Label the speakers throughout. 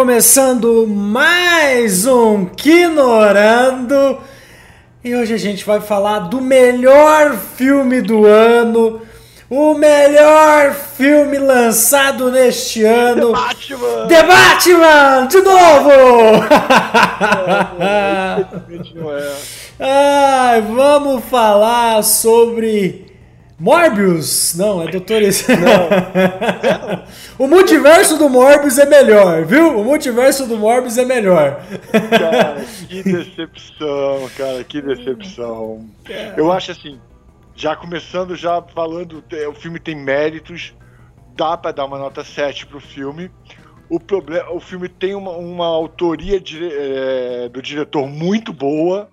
Speaker 1: começando mais um Quinorando. E hoje a gente vai falar do melhor filme do ano, o melhor filme lançado neste ano.
Speaker 2: The Batman!
Speaker 1: The Batman! De novo! Ai, vamos falar sobre Morbius? Não, é Doutor o multiverso do Morbius é melhor, viu? O multiverso do Morbius é melhor.
Speaker 2: Cara, que decepção, cara, que decepção. Eu acho assim, já começando já falando, o filme tem méritos, dá pra dar uma nota 7 pro filme. O, problema, o filme tem uma, uma autoria dire- é, do diretor muito boa,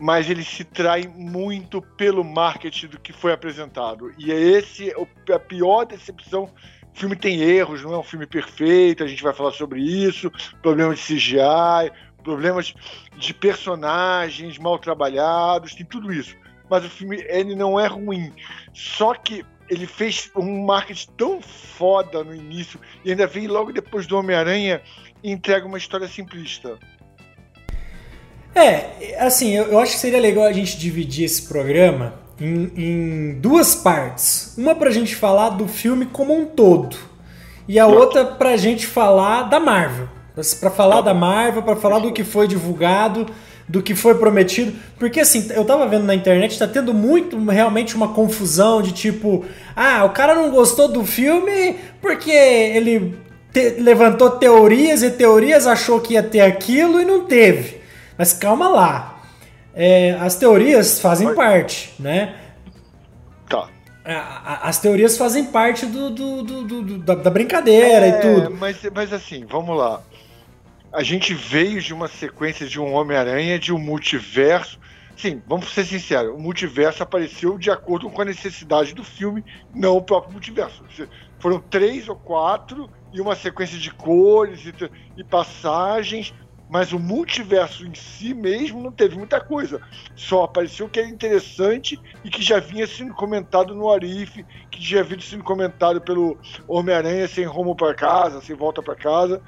Speaker 2: mas ele se trai muito pelo marketing do que foi apresentado. E é esse a pior decepção. O filme tem erros, não é um filme perfeito, a gente vai falar sobre isso, problemas de CGI, problemas de personagens mal trabalhados, tem tudo isso. Mas o filme ele não é ruim. Só que ele fez um marketing tão foda no início e ainda veio logo depois do Homem-Aranha e entrega uma história simplista.
Speaker 1: É, assim, eu, eu acho que seria legal a gente dividir esse programa em, em duas partes. Uma pra gente falar do filme como um todo. E a outra pra gente falar da Marvel. Pra- Pra falar da Marvel, pra falar do que foi divulgado, do que foi prometido. Porque assim, eu tava vendo na internet, tá tendo muito realmente uma confusão de tipo, ah, o cara não gostou do filme porque ele te- levantou teorias e teorias, achou que ia ter aquilo e não teve. Mas calma lá. É, as teorias fazem
Speaker 2: Oi.
Speaker 1: parte, né?
Speaker 2: Tá.
Speaker 1: A- As teorias fazem parte do, do- do- do- da, da brincadeira e
Speaker 2: É,
Speaker 1: tudo.
Speaker 2: Mas, mas assim, vamos lá. A gente veio de uma sequência de um Homem-Aranha, de um multiverso. Sim, vamos ser sinceros, o multiverso apareceu de acordo com a necessidade do filme, não o próprio multiverso. Foram três ou quatro e uma sequência de cores e, e passagens, mas o multiverso em si mesmo não teve muita coisa. Só apareceu o que era interessante e que já vinha sendo comentado no Arif, que já vinha sendo comentado pelo Homem-Aranha sem rumo para casa, sem volta para casa.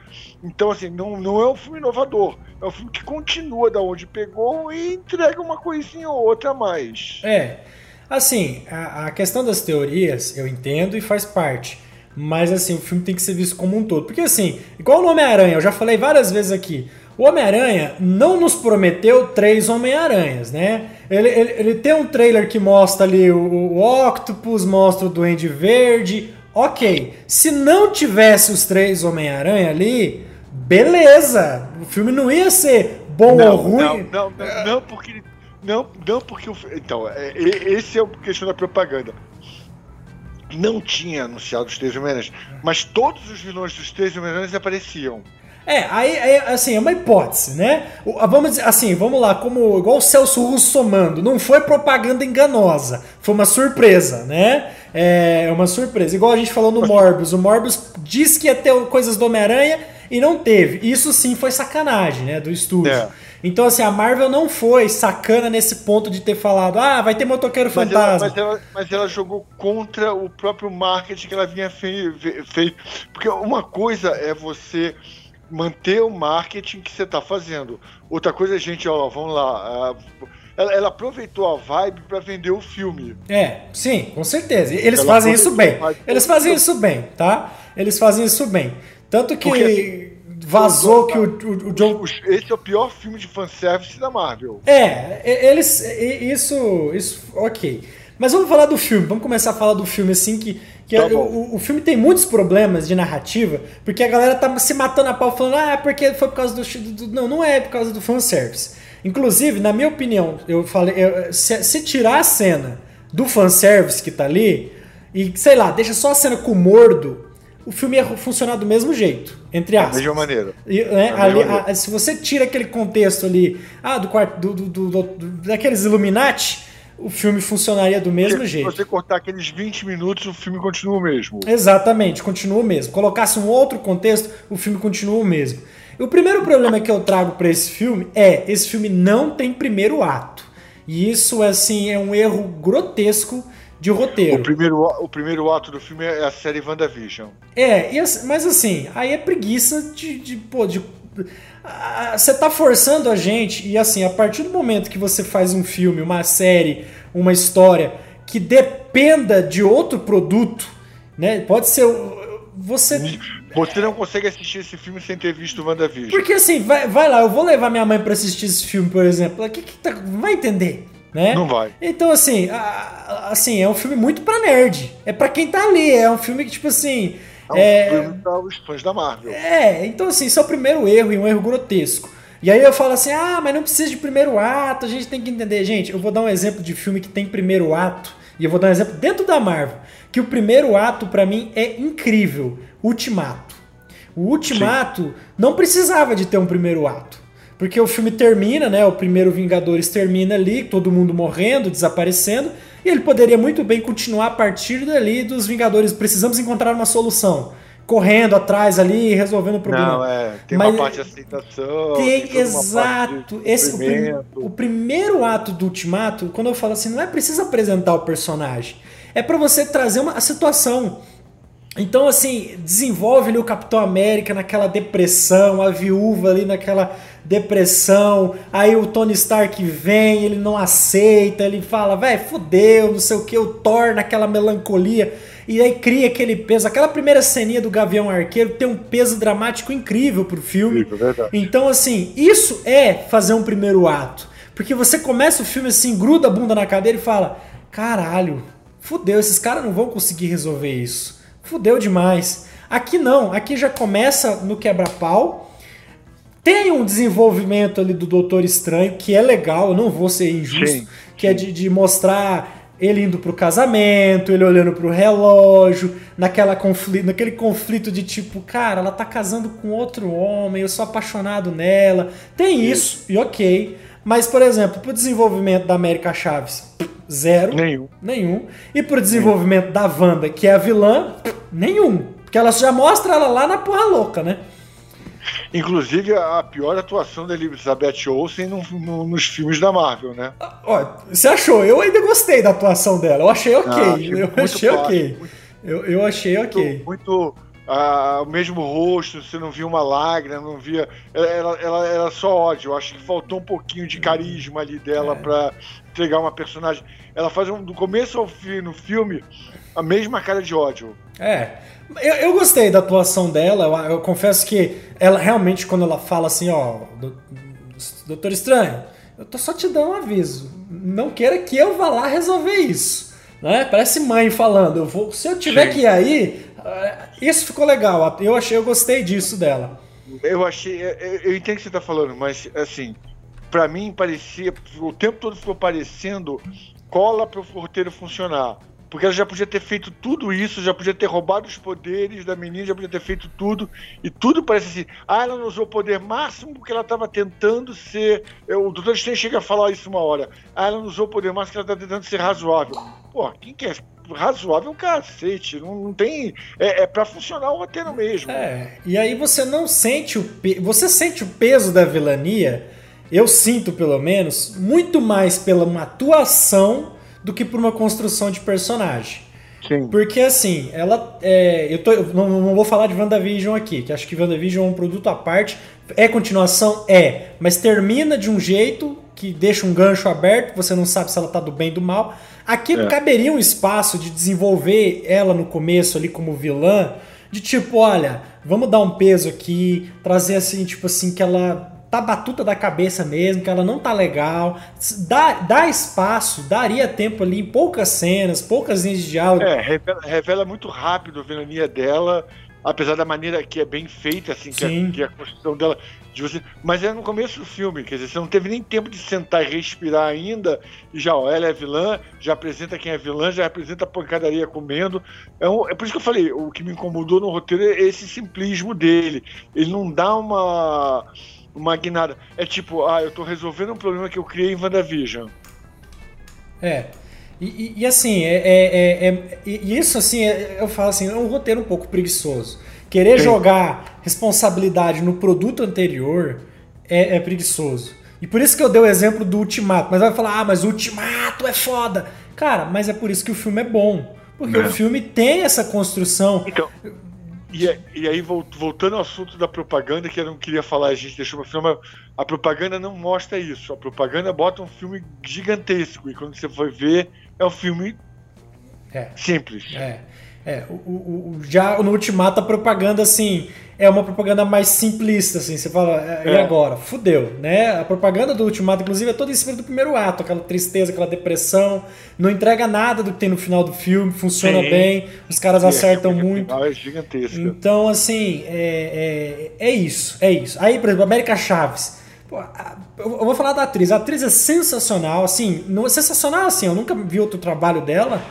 Speaker 2: Então, assim, não, não é um filme inovador. É um filme que continua da onde pegou e entrega uma coisinha ou outra a mais.
Speaker 1: É. Assim, a, a questão das teorias eu entendo e faz parte. Mas assim, o filme tem que ser visto como um todo. Porque assim, igual no Homem-Aranha, eu já falei várias vezes aqui. O Homem-Aranha não nos prometeu três Homem-Aranhas, né? Ele, ele, ele tem um trailer que mostra ali o, o Octopus, mostra o Duende Verde. Ok. Se não tivesse os três Homem-Aranha ali, beleza. O filme não ia ser bom ou ruim.
Speaker 2: Não, não, não, não, porque. Não, não porque o. Então, é, esse é o questão da propaganda. Não tinha anunciado os três Homem-Aranhas, mas todos os vilões dos três Homem-Aranhas apareciam.
Speaker 1: É, aí, aí, assim, é uma hipótese, né? Vamos dizer assim, vamos lá, como igual o Celso Russo somando, não foi propaganda enganosa, foi uma surpresa, né? É uma surpresa. Igual a gente falou no Morbius, o Morbius disse que ia ter coisas do Homem-Aranha e não teve. Isso sim foi sacanagem, né, do estúdio.
Speaker 2: É.
Speaker 1: Então, assim, a Marvel não foi sacana nesse ponto de ter falado, ah, vai ter motoqueiro
Speaker 2: Mas ela,
Speaker 1: fantasma.
Speaker 2: mas, ela, mas ela jogou contra o próprio marketing que ela vinha fe- fe- feito. Porque uma coisa é você manter o marketing que você está fazendo. Outra coisa gente, ó, vamos lá. ela, ela aproveitou a vibe para vender o filme.
Speaker 1: É, sim, com certeza. Eles
Speaker 2: Ela
Speaker 1: fazem isso bem. Eles fazem isso bem, tá? Eles fazem isso bem. Tanto que
Speaker 2: Porque, assim,
Speaker 1: vazou que o, o, o John.
Speaker 2: Esse é o pior filme de fanservice da Marvel.
Speaker 1: É, eles. Isso. Isso. Ok. Mas vamos falar do filme. Vamos começar a falar do filme assim que. que
Speaker 2: Tá
Speaker 1: o- o, filme tem muitos problemas de narrativa, porque a galera tá se matando a pau falando, ah, porque foi por causa do. do- do-" não, não é por causa do fanservice. Inclusive, na minha opinião, eu falei, eu- se, se tirar a cena do fanservice que tá ali, e sei lá, deixa só a cena com o mordo, o filme ia funcionar do mesmo jeito, entre
Speaker 2: Da
Speaker 1: aspas.
Speaker 2: mesma maneira.
Speaker 1: E, né,
Speaker 2: Da
Speaker 1: ali,
Speaker 2: maneira.
Speaker 1: a- se você tira aquele contexto ali, ah, do quarto, do, do- do- do- daqueles Illuminati, o filme funcionaria do mesmo
Speaker 2: Porque
Speaker 1: jeito.
Speaker 2: Se você cortar aqueles 20 minutos, o filme continua o mesmo.
Speaker 1: Exatamente, continua o mesmo. Colocasse um outro contexto, o filme continua o mesmo. E o primeiro problema que eu trago para esse filme é esse filme não tem primeiro ato. E isso assim é um erro grotesco de roteiro.
Speaker 2: O primeiro, o primeiro ato do filme é a série WandaVision.
Speaker 1: É, mas assim, aí é preguiça de, de, pô, de você tá forçando a gente, e assim, a partir do momento que você faz um filme, uma série, uma história que dependa de outro produto, né? Pode ser. Você.
Speaker 2: Você não consegue assistir esse filme sem ter visto o WandaVision.
Speaker 1: Porque assim, vai, vai lá, eu vou levar minha mãe para assistir esse filme, por exemplo. O que, que tá, vai entender? Né?
Speaker 2: Não vai.
Speaker 1: Então, assim, assim, é um filme muito pra nerd. É para quem tá ali. É um filme que, tipo assim.
Speaker 2: É um é... filme para os fãs da Marvel.
Speaker 1: É, então, assim, isso é o primeiro erro e um erro grotesco. E aí eu falo assim: ah, mas não precisa de primeiro ato, a gente tem que entender. Gente, eu vou dar um exemplo de filme que tem primeiro ato. E eu vou dar um exemplo dentro da Marvel. Que o primeiro ato, para mim, é incrível. Ultimato. O Ultimato Sim. não precisava de ter um primeiro ato. Porque o filme termina, né? O primeiro Vingadores termina ali, todo mundo morrendo, desaparecendo, e ele poderia muito bem continuar a partir dali dos Vingadores. Precisamos encontrar uma solução. Correndo atrás ali, resolvendo o problema.
Speaker 2: Não, é. Tem Mas, uma parte de aceitação.
Speaker 1: Tem, tem exato. Esse, o, prim, o primeiro ato do Ultimato, quando eu falo assim, não é preciso apresentar o personagem. É para você trazer uma a situação. Então, assim, desenvolve ali o Capitão América naquela depressão, a viúva ali naquela depressão, aí o Tony Stark vem, ele não aceita, ele fala, velho, fudeu, não sei o que, o Thor naquela melancolia, e aí cria aquele peso. Aquela primeira ceninha do Gavião Arqueiro tem um peso dramático incrível pro filme. Então, assim, isso é fazer um primeiro ato. Porque você começa o filme assim, gruda a bunda na cadeira e fala: caralho, fudeu, esses caras não vão conseguir resolver isso. Fudeu demais. Aqui não, aqui já começa no quebra-pau tem um desenvolvimento ali do Doutor Estranho que é legal, eu não vou ser injusto, sim, que é de, de, mostrar ele indo pro casamento, ele olhando pro relógio, naquela conflito, naquele conflito de tipo, cara, ela tá casando com outro homem, eu sou apaixonado nela. Tem isso, e ok. Mas, por exemplo, pro desenvolvimento da América Chaves, zero.
Speaker 2: Nenhum.
Speaker 1: Nenhum. E pro desenvolvimento nenhum. da Wanda, que é a vilã, nenhum. Porque ela já mostra ela lá na porra louca, né?
Speaker 2: Inclusive a pior atuação da Elizabeth Olsen no, no, nos filmes da Marvel, né?
Speaker 1: Ó, você achou? Eu ainda gostei da atuação dela. Eu achei ok. Ah, achei eu achei ok. Muito, eu, eu achei ok.
Speaker 2: Muito. muito ah, o mesmo rosto, você não via uma lágrima, não via. Ela, ela, era só ódio. Eu acho que faltou um pouquinho de carisma ali dela é. para entregar uma personagem. Ela faz um, do começo ao fim no filme a mesma cara de ódio.
Speaker 1: É. Eu, eu gostei da atuação dela, eu, eu, confesso que ela realmente, quando ela fala assim, ó, Doutor Estranho, eu tô só te dando um aviso. Não queira que eu vá lá resolver isso. Né? Parece mãe falando, eu vou, se eu tiver Sim. que ir aí, eh, isso ficou legal. Eu achei, eu gostei disso dela.
Speaker 2: Eu achei, eu, eu entendo o que você tá falando, mas assim, para mim parecia, o tempo todo ficou parecendo cola para o roteiro funcionar. Porque ela já podia ter feito tudo isso, já podia ter roubado os poderes da menina, já podia ter feito tudo. E tudo parece assim. Ah, ela não usou o poder máximo porque ela estava tentando ser. O Doutor Strange chega a falar isso uma hora. Ah, ela não usou o poder máximo porque ela está tentando ser razoável. Pô, quem quer razoável é cacete. Não, não tem. É, é para funcionar o roteiro mesmo.
Speaker 1: É. E aí você não sente o. Pe... Você sente o peso da vilania. Eu sinto, pelo menos, muito mais pela uma atuação do que por uma construção de personagem.
Speaker 2: Sim.
Speaker 1: Porque assim, ela. É, eu, tô, eu não, não, vou falar de WandaVision aqui, que acho que WandaVision é um produto à parte. É continuação? É. Mas termina de um jeito que deixa um gancho aberto, você não sabe se ela tá do bem ou do mal. Aqui é. caberia um espaço de desenvolver ela no começo ali como vilã, de tipo, olha, vamos dar um peso aqui, trazer assim, tipo assim, que ela tá batuta da cabeça mesmo, que ela não tá legal. Dá, dá espaço, daria tempo ali, poucas cenas, poucas linhas de diálogo.
Speaker 2: É, revela, revela muito rápido a vilania dela, apesar da maneira que é bem feita, assim, que, a, que a construção dela. De você, mas é no começo do filme, quer dizer, você não teve nem tempo de sentar e respirar ainda, e já, ó, ela é vilã, já apresenta quem é vilã, já apresenta a pancadaria comendo. É, um, é por isso que eu falei, o que me incomodou no roteiro é esse simplismo dele. Ele não dá uma uma guinada. É tipo, ah, eu tô resolvendo um problema que eu criei em WandaVision.
Speaker 1: É. E, e, e assim, é, é, é, é e isso assim, é, eu falo assim, é um roteiro um pouco preguiçoso. Querer Sim. jogar responsabilidade no produto anterior é, é preguiçoso. E por isso que eu dei o exemplo do Ultimato. Mas vai falar, ah, mas o Ultimato é foda. Cara, mas é por isso que o filme é bom. Porque é. o filme tem essa construção.
Speaker 2: Então, e, e, aí, voltando ao assunto da propaganda, que eu não queria falar, a gente deixou uma filme, a propaganda não mostra isso. A propaganda bota um filme gigantesco. E quando você for ver, é um filme é. simples.
Speaker 1: É. É, o, o, o, já no Ultimato a propaganda, assim, é uma propaganda mais simplista, assim, você fala, é, e é. agora? Fudeu, né? A propaganda do Ultimato, inclusive, é toda em cima do primeiro ato, aquela tristeza, aquela depressão, não entrega nada do que tem no final do filme, funciona Sim. bem, os caras Sim, acertam é muito.
Speaker 2: É gigantesco.
Speaker 1: Então, assim, é, é, é, isso, é isso. Aí, por exemplo, América Chaves. Pô, eu vou falar da atriz. A atriz é sensacional, assim, não, sensacional assim, eu nunca vi outro trabalho dela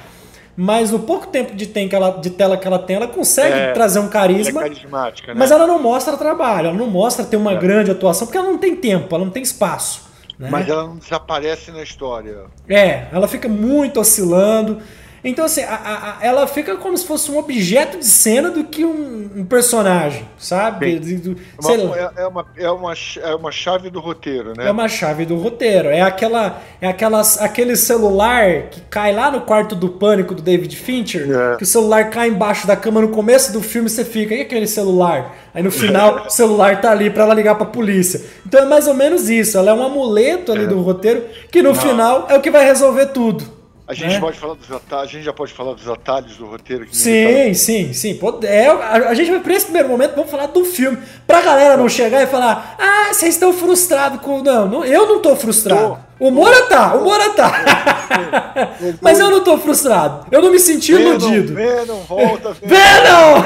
Speaker 1: mas no pouco tempo de, tem que ela, de tela que ela tem, ela consegue é, trazer um carisma.
Speaker 2: Ela é carismática, né?
Speaker 1: Mas ela não mostra trabalho, ela não mostra ter uma é. grande atuação, porque ela não tem tempo, ela não tem espaço. Né?
Speaker 2: Mas ela não desaparece na história.
Speaker 1: É, ela fica muito oscilando. Então, assim, a, a, ela fica como se fosse um objeto de cena do que um, um personagem, sabe?
Speaker 2: Do, é uma, é, é, uma, é, uma, é uma chave do roteiro, né?
Speaker 1: É uma chave do roteiro. É, aquela, é aquelas, aquele celular que cai lá no quarto do pânico do David Fincher, é. que o celular cai embaixo da cama no começo do filme você fica, e aquele celular? Aí no final o celular tá ali para ela ligar pra polícia. Então é mais ou menos isso. Ela é um amuleto ali é. do roteiro que no Não. final é o que vai resolver tudo.
Speaker 2: A gente né? pode falar dos atalhos, a gente já pode falar dos atalhos do roteiro.
Speaker 1: sim, sim, sim. Pode, é, a, a, gente vai, para esse primeiro momento, vamos falar do filme. Pra galera não chegar e falar, ah, vocês estão frustrados com. Não, não, eu não tô frustrado. Tô, o Moura tá, o Moura tá. Mas eu não tô frustrado. Eu não me senti Venom, iludido.
Speaker 2: Venom, volta,
Speaker 1: Venom!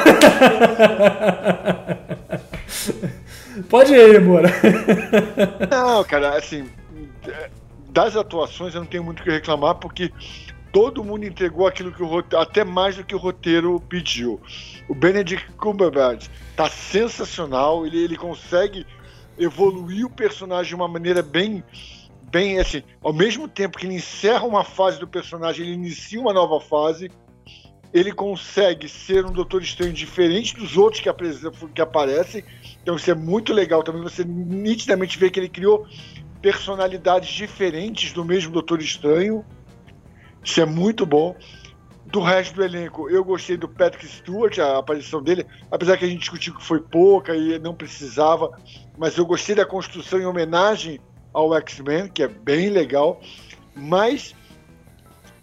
Speaker 1: Pode ir, Moura.
Speaker 2: Não, cara, assim das atuações eu não tenho muito o que reclamar, porque todo mundo entregou aquilo que o roteiro, até mais do que o roteiro pediu. O Benedict Cumberbatch tá sensacional, ele, ele consegue evoluir o personagem de uma maneira bem bem assim, ao mesmo tempo que ele encerra uma fase do personagem, ele inicia uma nova fase. Ele consegue ser um Doutor Estranho diferente dos outros que, que aparecem. Então isso é muito legal também. Você nitidamente vê que ele criou personalidades diferentes do mesmo Doutor Estranho. Isso é muito bom. Do resto do elenco, eu gostei do Patrick Stewart, a aparição dele, apesar que a gente discutiu que foi pouca e não precisava, mas eu gostei da construção em homenagem ao X-Men, que é bem legal. Mas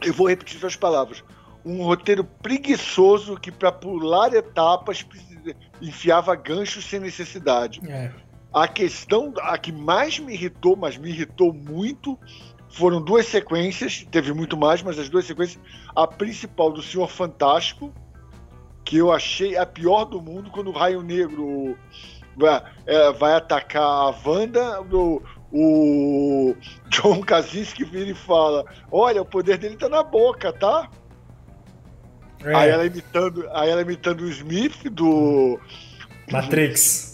Speaker 2: eu vou repetir suas palavras. Um roteiro preguiçoso que, para pular etapas, enfiava ganchos sem necessidade. É. A questão, a que mais me irritou, mas me irritou muito, foram duas sequências, teve muito mais, mas as duas sequências. A principal do Senhor Fantástico, que eu achei a pior do mundo, quando o Raio Negro vai, é, vai atacar a Wanda, o, o John Krasinski vira e fala: Olha, o poder dele tá na boca, tá? É. Aí ela imitando, aí ela imitando o Smith do
Speaker 1: Matrix.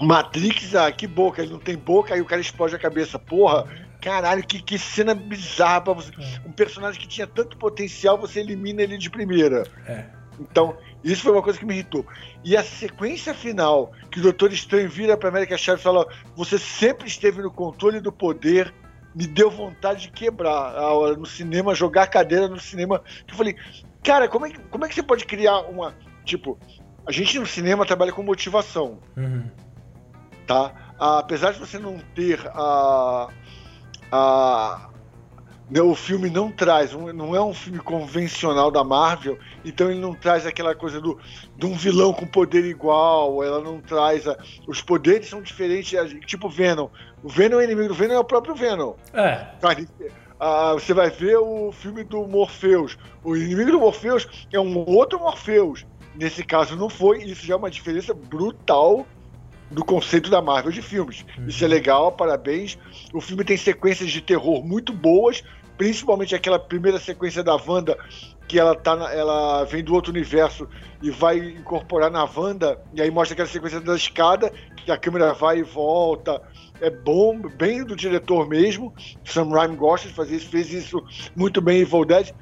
Speaker 2: Matrix, ah, que boca, ele não tem boca, aí o cara explode a cabeça. Porra, caralho, que, que cena bizarra pra você. É. Um personagem que tinha tanto potencial, você elimina ele de primeira. É. Então, isso foi uma coisa que me irritou. E a sequência final, que o Doutor Estranho vira pra América Chaves e fala: Você sempre esteve no controle do poder, me deu vontade de quebrar no cinema, jogar a cadeira no cinema. Que eu falei, cara, como é, que, como é que você pode criar uma. Tipo, a gente no cinema trabalha com motivação. Uhum tá? Apesar de você não ter a, a né, o filme não traz, não é um filme convencional da Marvel, então ele não traz aquela coisa do, de um vilão com poder igual, ela não traz. A, os poderes são diferentes, tipo Venom. O Venom é inimigo do Venom é o próprio Venom.
Speaker 1: É.
Speaker 2: Ah, você vai ver o filme do Morpheus. O inimigo do Morpheus é um outro Morpheus. Nesse caso não foi, isso já é uma diferença brutal do conceito da Marvel de filmes. Uhum. Isso é legal, parabéns. O filme tem sequências de terror muito boas, principalmente aquela primeira sequência da Wanda, que ela tá na, ela vem do outro universo e vai incorporar na Wanda, e aí mostra aquela sequência da escada, que a câmera vai e volta. É bom, bem do diretor mesmo. Sam Raimi gosta de fazer isso, fez isso muito bem em Evil Dead.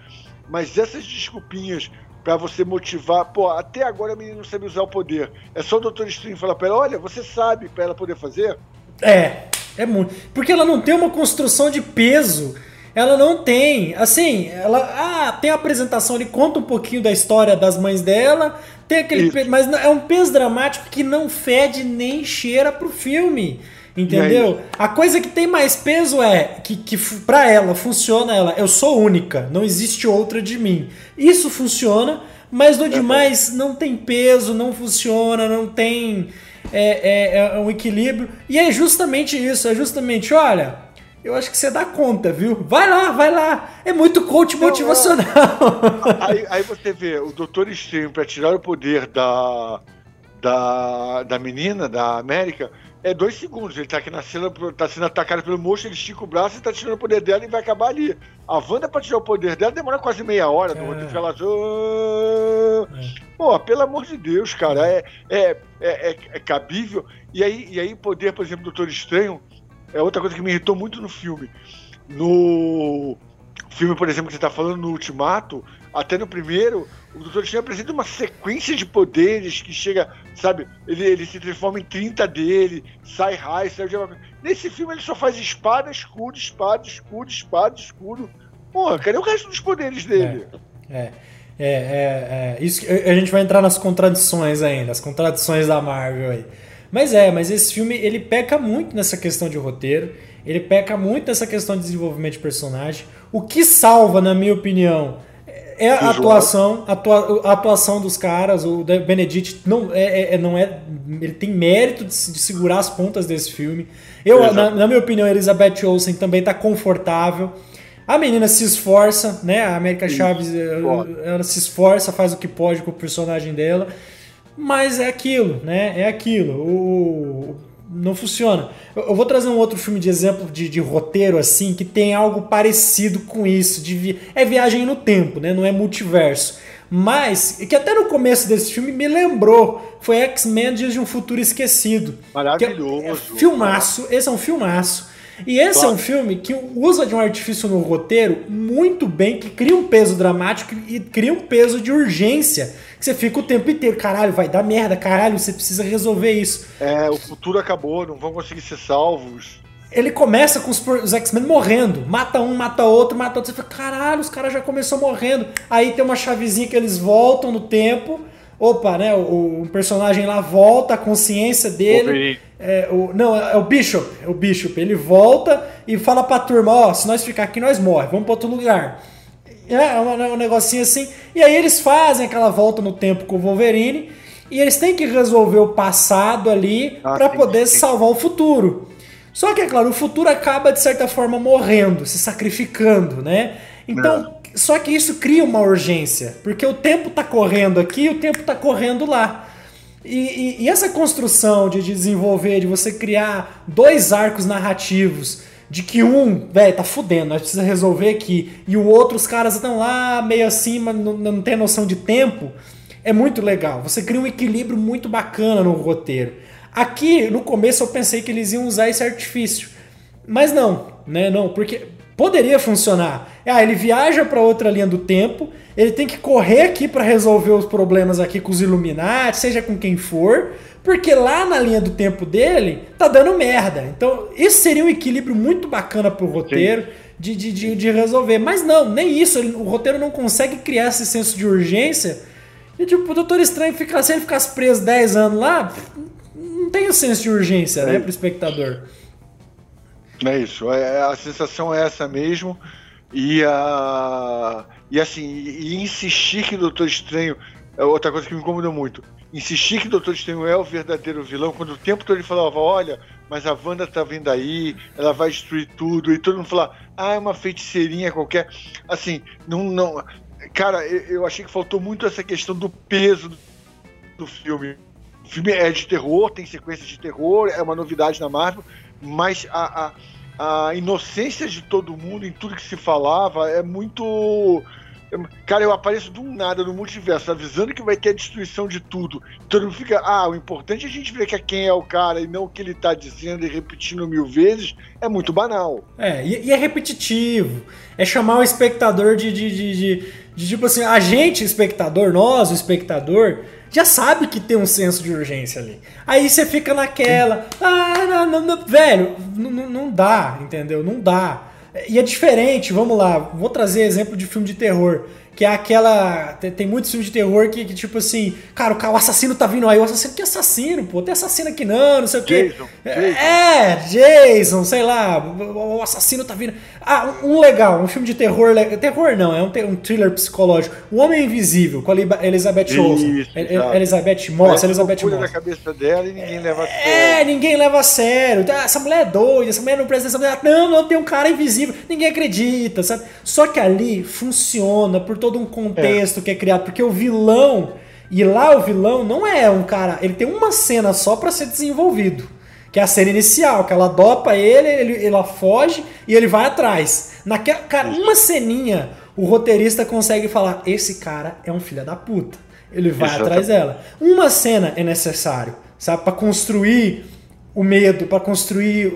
Speaker 2: Mas essas desculpinhas para você motivar. Pô, até agora a menina não sabe usar o poder. É só o Dr. Strange falar pra ela: olha, você sabe para ela poder fazer?
Speaker 1: É, é muito. Porque ela não tem uma construção de peso ela não tem, assim, ela ah, tem a apresentação, ele conta um pouquinho da história das mães dela, tem aquele, pe- mas é um peso dramático que não fede nem cheira pro filme. Entendeu? A coisa que tem mais peso é que, que pra ela funciona ela, eu sou única, não existe outra de mim. Isso funciona, mas no demais não tem peso, não funciona, não tem é, é- é um equilíbrio. E é justamente isso, é justamente, olha, eu acho que você dá conta, viu? Vai lá, vai lá. É muito coach motivacional.
Speaker 2: Aí, aí você vê o Doutor Estranho pra tirar o poder da, da, da menina, da América, é dois segundos. Ele tá aqui na cena, tá sendo atacado pelo monstro, ele estica o braço e tá tirando o poder dela e vai acabar ali. A Wanda pra tirar o poder dela demora quase meia hora. Do
Speaker 1: É.
Speaker 2: roteiro, ela... Pô, pelo amor de Deus, cara, é, é, é, é- é cabível. E aí, e aí, poder, por exemplo, do Doutor Estranho, é outra coisa que me irritou muito no filme. No filme, por exemplo, que você tá falando no Ultimato, até no primeiro, o Doutor Estranho apresenta uma sequência de poderes que chega, sabe, ele, ele se transforma em 30 dele, sai raio, sai de... Nesse filme ele só faz espada, escudo, espada, escudo, espada, escudo. Porra, cadê o resto dos poderes dele?
Speaker 1: É, é, é, é, isso que- a gente vai entrar nas contradições ainda, as contradições da Marvel aí. Mas é, mas esse filme ele peca muito nessa questão de roteiro, ele peca muito nessa questão de desenvolvimento de personagem. O que salva, na minha opinião, é a atuação, a atua- a atuação dos caras. O Benedict não é, é- é- não é, ele tem mérito de, de segurar as pontas desse filme. Eu, na, na minha opinião, a Elizabeth Olsen também está confortável. A menina se esforça, né? A América Chaves, eh,
Speaker 2: foda.
Speaker 1: ela se esforça, faz o que pode com o personagem dela. Mas é aquilo, né? É aquilo. O, não funciona. Eu, vou trazer um outro filme de exemplo de, de roteiro, assim, que tem algo parecido com isso. De vi- é viagem no tempo, né? Não é multiverso. Mas, que até no começo desse filme me lembrou, foi X-Men Dias de um Futuro Esquecido.
Speaker 2: Maravilhoso.
Speaker 1: Que é- é filmaço, esse é um filmaço. E esse é
Speaker 2: Claro.
Speaker 1: um filme que usa de um artifício no roteiro muito bem, que cria um peso dramático e cria um peso de urgência. Que você fica o tempo inteiro, caralho, vai dar merda, caralho, você precisa resolver isso.
Speaker 2: É, o futuro acabou, não vão conseguir ser salvos.
Speaker 1: Ele começa com os, os X-Men morrendo. Mata um, mata outro, mata outro. Você fala, caralho, os caras já começou morrendo. Aí tem uma chavezinha que eles voltam no tempo. Opa, né? O, o personagem lá volta, a consciência dele. É, o, não, é o Bishop. É o Bishop. Ele volta e fala pra turma: Ó, se nós ficar aqui, nós morre. Vamos pra outro lugar. É, é um, é um negocinho assim. E aí eles fazem aquela volta no tempo com o Wolverine. E eles têm que resolver o passado ali
Speaker 2: Ah, sim,
Speaker 1: poder
Speaker 2: sim.
Speaker 1: salvar o futuro. Só que, é claro, o futuro acaba, de certa forma, morrendo, se sacrificando, né? Então, só que isso cria uma urgência, porque o tempo tá correndo aqui e o tempo tá correndo lá. E, e- e essa construção de, de desenvolver, de você criar dois arcos narrativos, de que um, velho, tá fudendo, nós precisamos resolver aqui, e o outro, os caras estão lá meio mas não, não tem noção de tempo, é muito legal. Você cria um equilíbrio muito bacana no roteiro. Aqui, no começo, eu pensei que eles iam usar esse artifício. Mas não, né? Não, porque poderia funcionar. Ah, ele viaja para outra linha do tempo, ele tem que correr aqui para resolver os problemas aqui com os Illuminati, seja com quem for, porque lá na linha do tempo dele tá dando merda. Então, isso seria um equilíbrio muito bacana pro roteiro de, de, de, de resolver. Mas não, nem isso. o roteiro não consegue criar esse senso de urgência. E tipo, o Doutor Estranho fica, se ele ficasse preso 10 anos lá, não tem o senso de urgência, né,
Speaker 2: É.
Speaker 1: pro espectador.
Speaker 2: É isso, é, a sensação é essa mesmo. E, a, e assim, e insistir que o Doutor Estranho. É outra coisa que me incomodou muito. Insistir que o Doutor Estranho é o verdadeiro vilão, quando o tempo todo ele falava, olha, mas a Wanda tá vindo aí, ela vai destruir tudo, e todo mundo falava, ah, é uma feiticeirinha qualquer. Assim, não. não cara, eu, achei que faltou muito essa questão do peso do filme. O filme é de terror, tem sequências de terror, é uma novidade na Marvel, mas a, a, a inocência de todo mundo em tudo que se falava é muito. Cara, eu apareço do nada no multiverso, avisando que vai ter a destruição de tudo. Todo mundo fica, ah, o importante é a gente ver que é quem é o cara e não o que ele tá dizendo e repetindo mil vezes, é muito banal.
Speaker 1: É, e, e é repetitivo. É chamar o espectador de, de, de, de- de, tipo assim, a gente, espectador, nós, o espectador, já sabe que tem um senso de urgência ali. Aí você fica naquela, ah, não, não, não, velho, não, não- não dá, entendeu? Não dá. E é diferente, vamos lá, vou trazer exemplo de filme de terror. Que é aquela. Tem, tem muitos filmes de terror que, que, tipo assim, cara, o, assassino tá vindo aí. O assassino, que assassino, pô? Tem assassino aqui não, não sei o quê. Jason, Jason. É, Jason, sei lá. O assassino tá vindo. Ah, um, legal, um filme de terror. Terror não, é um, um thriller psicológico. O Homem Invisível, com a Elizabeth Olsen. Elizabeth Moss, Elizabeth Moss.
Speaker 2: na cabeça dela e ninguém leva a sério.
Speaker 1: É, ninguém leva a sério. Ah, essa mulher é doida, essa mulher não presta atenção. Não, não, tem um cara invisível. Ninguém acredita, sabe? Só que ali funciona por todo um contexto é. que é criado, porque o vilão, e lá o vilão não é um cara, ele tem uma cena só para ser desenvolvido, que é a cena inicial, que ela dopa ele, ele, ela foge e ele vai atrás. Naquela, cara, uma ceninha, o roteirista consegue falar: esse cara é um filho da puta. Ele vai Exatamente. atrás dela. Uma cena é necessário, sabe, para construir o medo, para construir,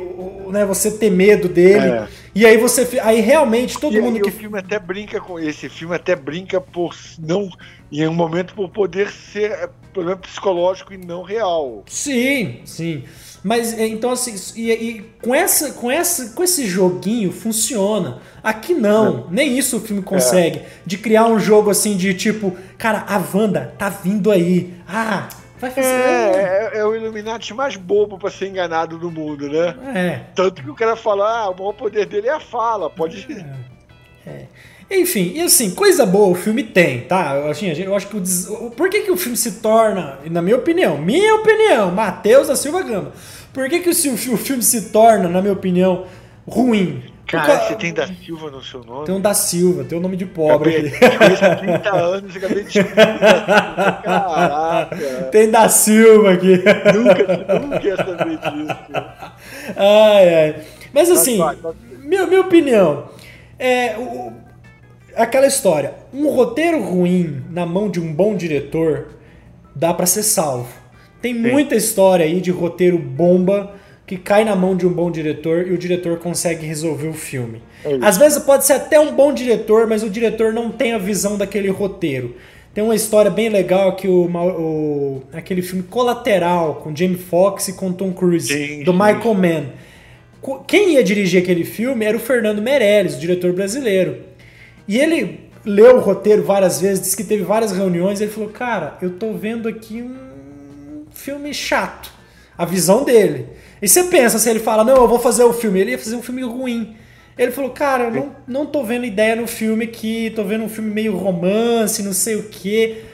Speaker 1: né, você ter medo dele. É. E aí você, aí realmente todo
Speaker 2: e,
Speaker 1: mundo que
Speaker 2: o filme até brinca com esse filme até brinca por não em um momento por poder ser é, problema psicológico e não real.
Speaker 1: Sim, sim. Mas é, então assim, e, e, com essa com essa com esse joguinho funciona. Aqui não, é. nem isso o filme consegue. É. De criar um jogo assim de tipo, cara, a Wanda tá vindo aí. Ah,
Speaker 2: Vai fazer. É, é, é, o Illuminati mais bobo para ser enganado no mundo, né? É. Tanto que o cara fala, ah, o maior poder dele é a fala, pode.
Speaker 1: É. é. Enfim, e assim, coisa boa o filme tem, tá? Assim, eu acho que o. Des... Por que, que o filme se torna, na minha opinião, minha opinião, Matheus da Silva Gama, por que, que o filme se torna, na minha opinião, ruim?
Speaker 2: Cara, você tem da Silva no seu nome?
Speaker 1: Tem um da Silva, tem um nome de pobre
Speaker 2: aqui. Tem 30 anos, acabei de Caraca.
Speaker 1: Tem da Silva aqui.
Speaker 2: Nunca, nunca ia saber disso.
Speaker 1: Ai, ai. Mas assim, vai, vai, vai. Minha, minha opinião, é o, aquela história. Um roteiro ruim na mão de um bom diretor dá para ser salvo. Tem Sim. muita história aí de roteiro bomba que cai na mão de um bom diretor e o diretor consegue resolver o filme. É Às vezes pode ser até um bom diretor, mas o diretor não tem a visão daquele roteiro. Tem uma história bem legal que o, o aquele filme Colateral com Jamie Foxx e com Tom Cruise sim, do Michael. Mann. Quem ia dirigir aquele filme era o Fernando Meirelles, o diretor brasileiro. E ele leu o roteiro várias vezes, disse que teve várias reuniões. E ele falou: Cara, eu tô vendo aqui um filme chato. A visão dele. E você pensa, se ele fala, não, eu vou fazer o filme, ele ia fazer um filme ruim. Ele falou, cara, eu não, não tô vendo ideia no filme aqui, tô vendo um filme meio romance, não sei o quê.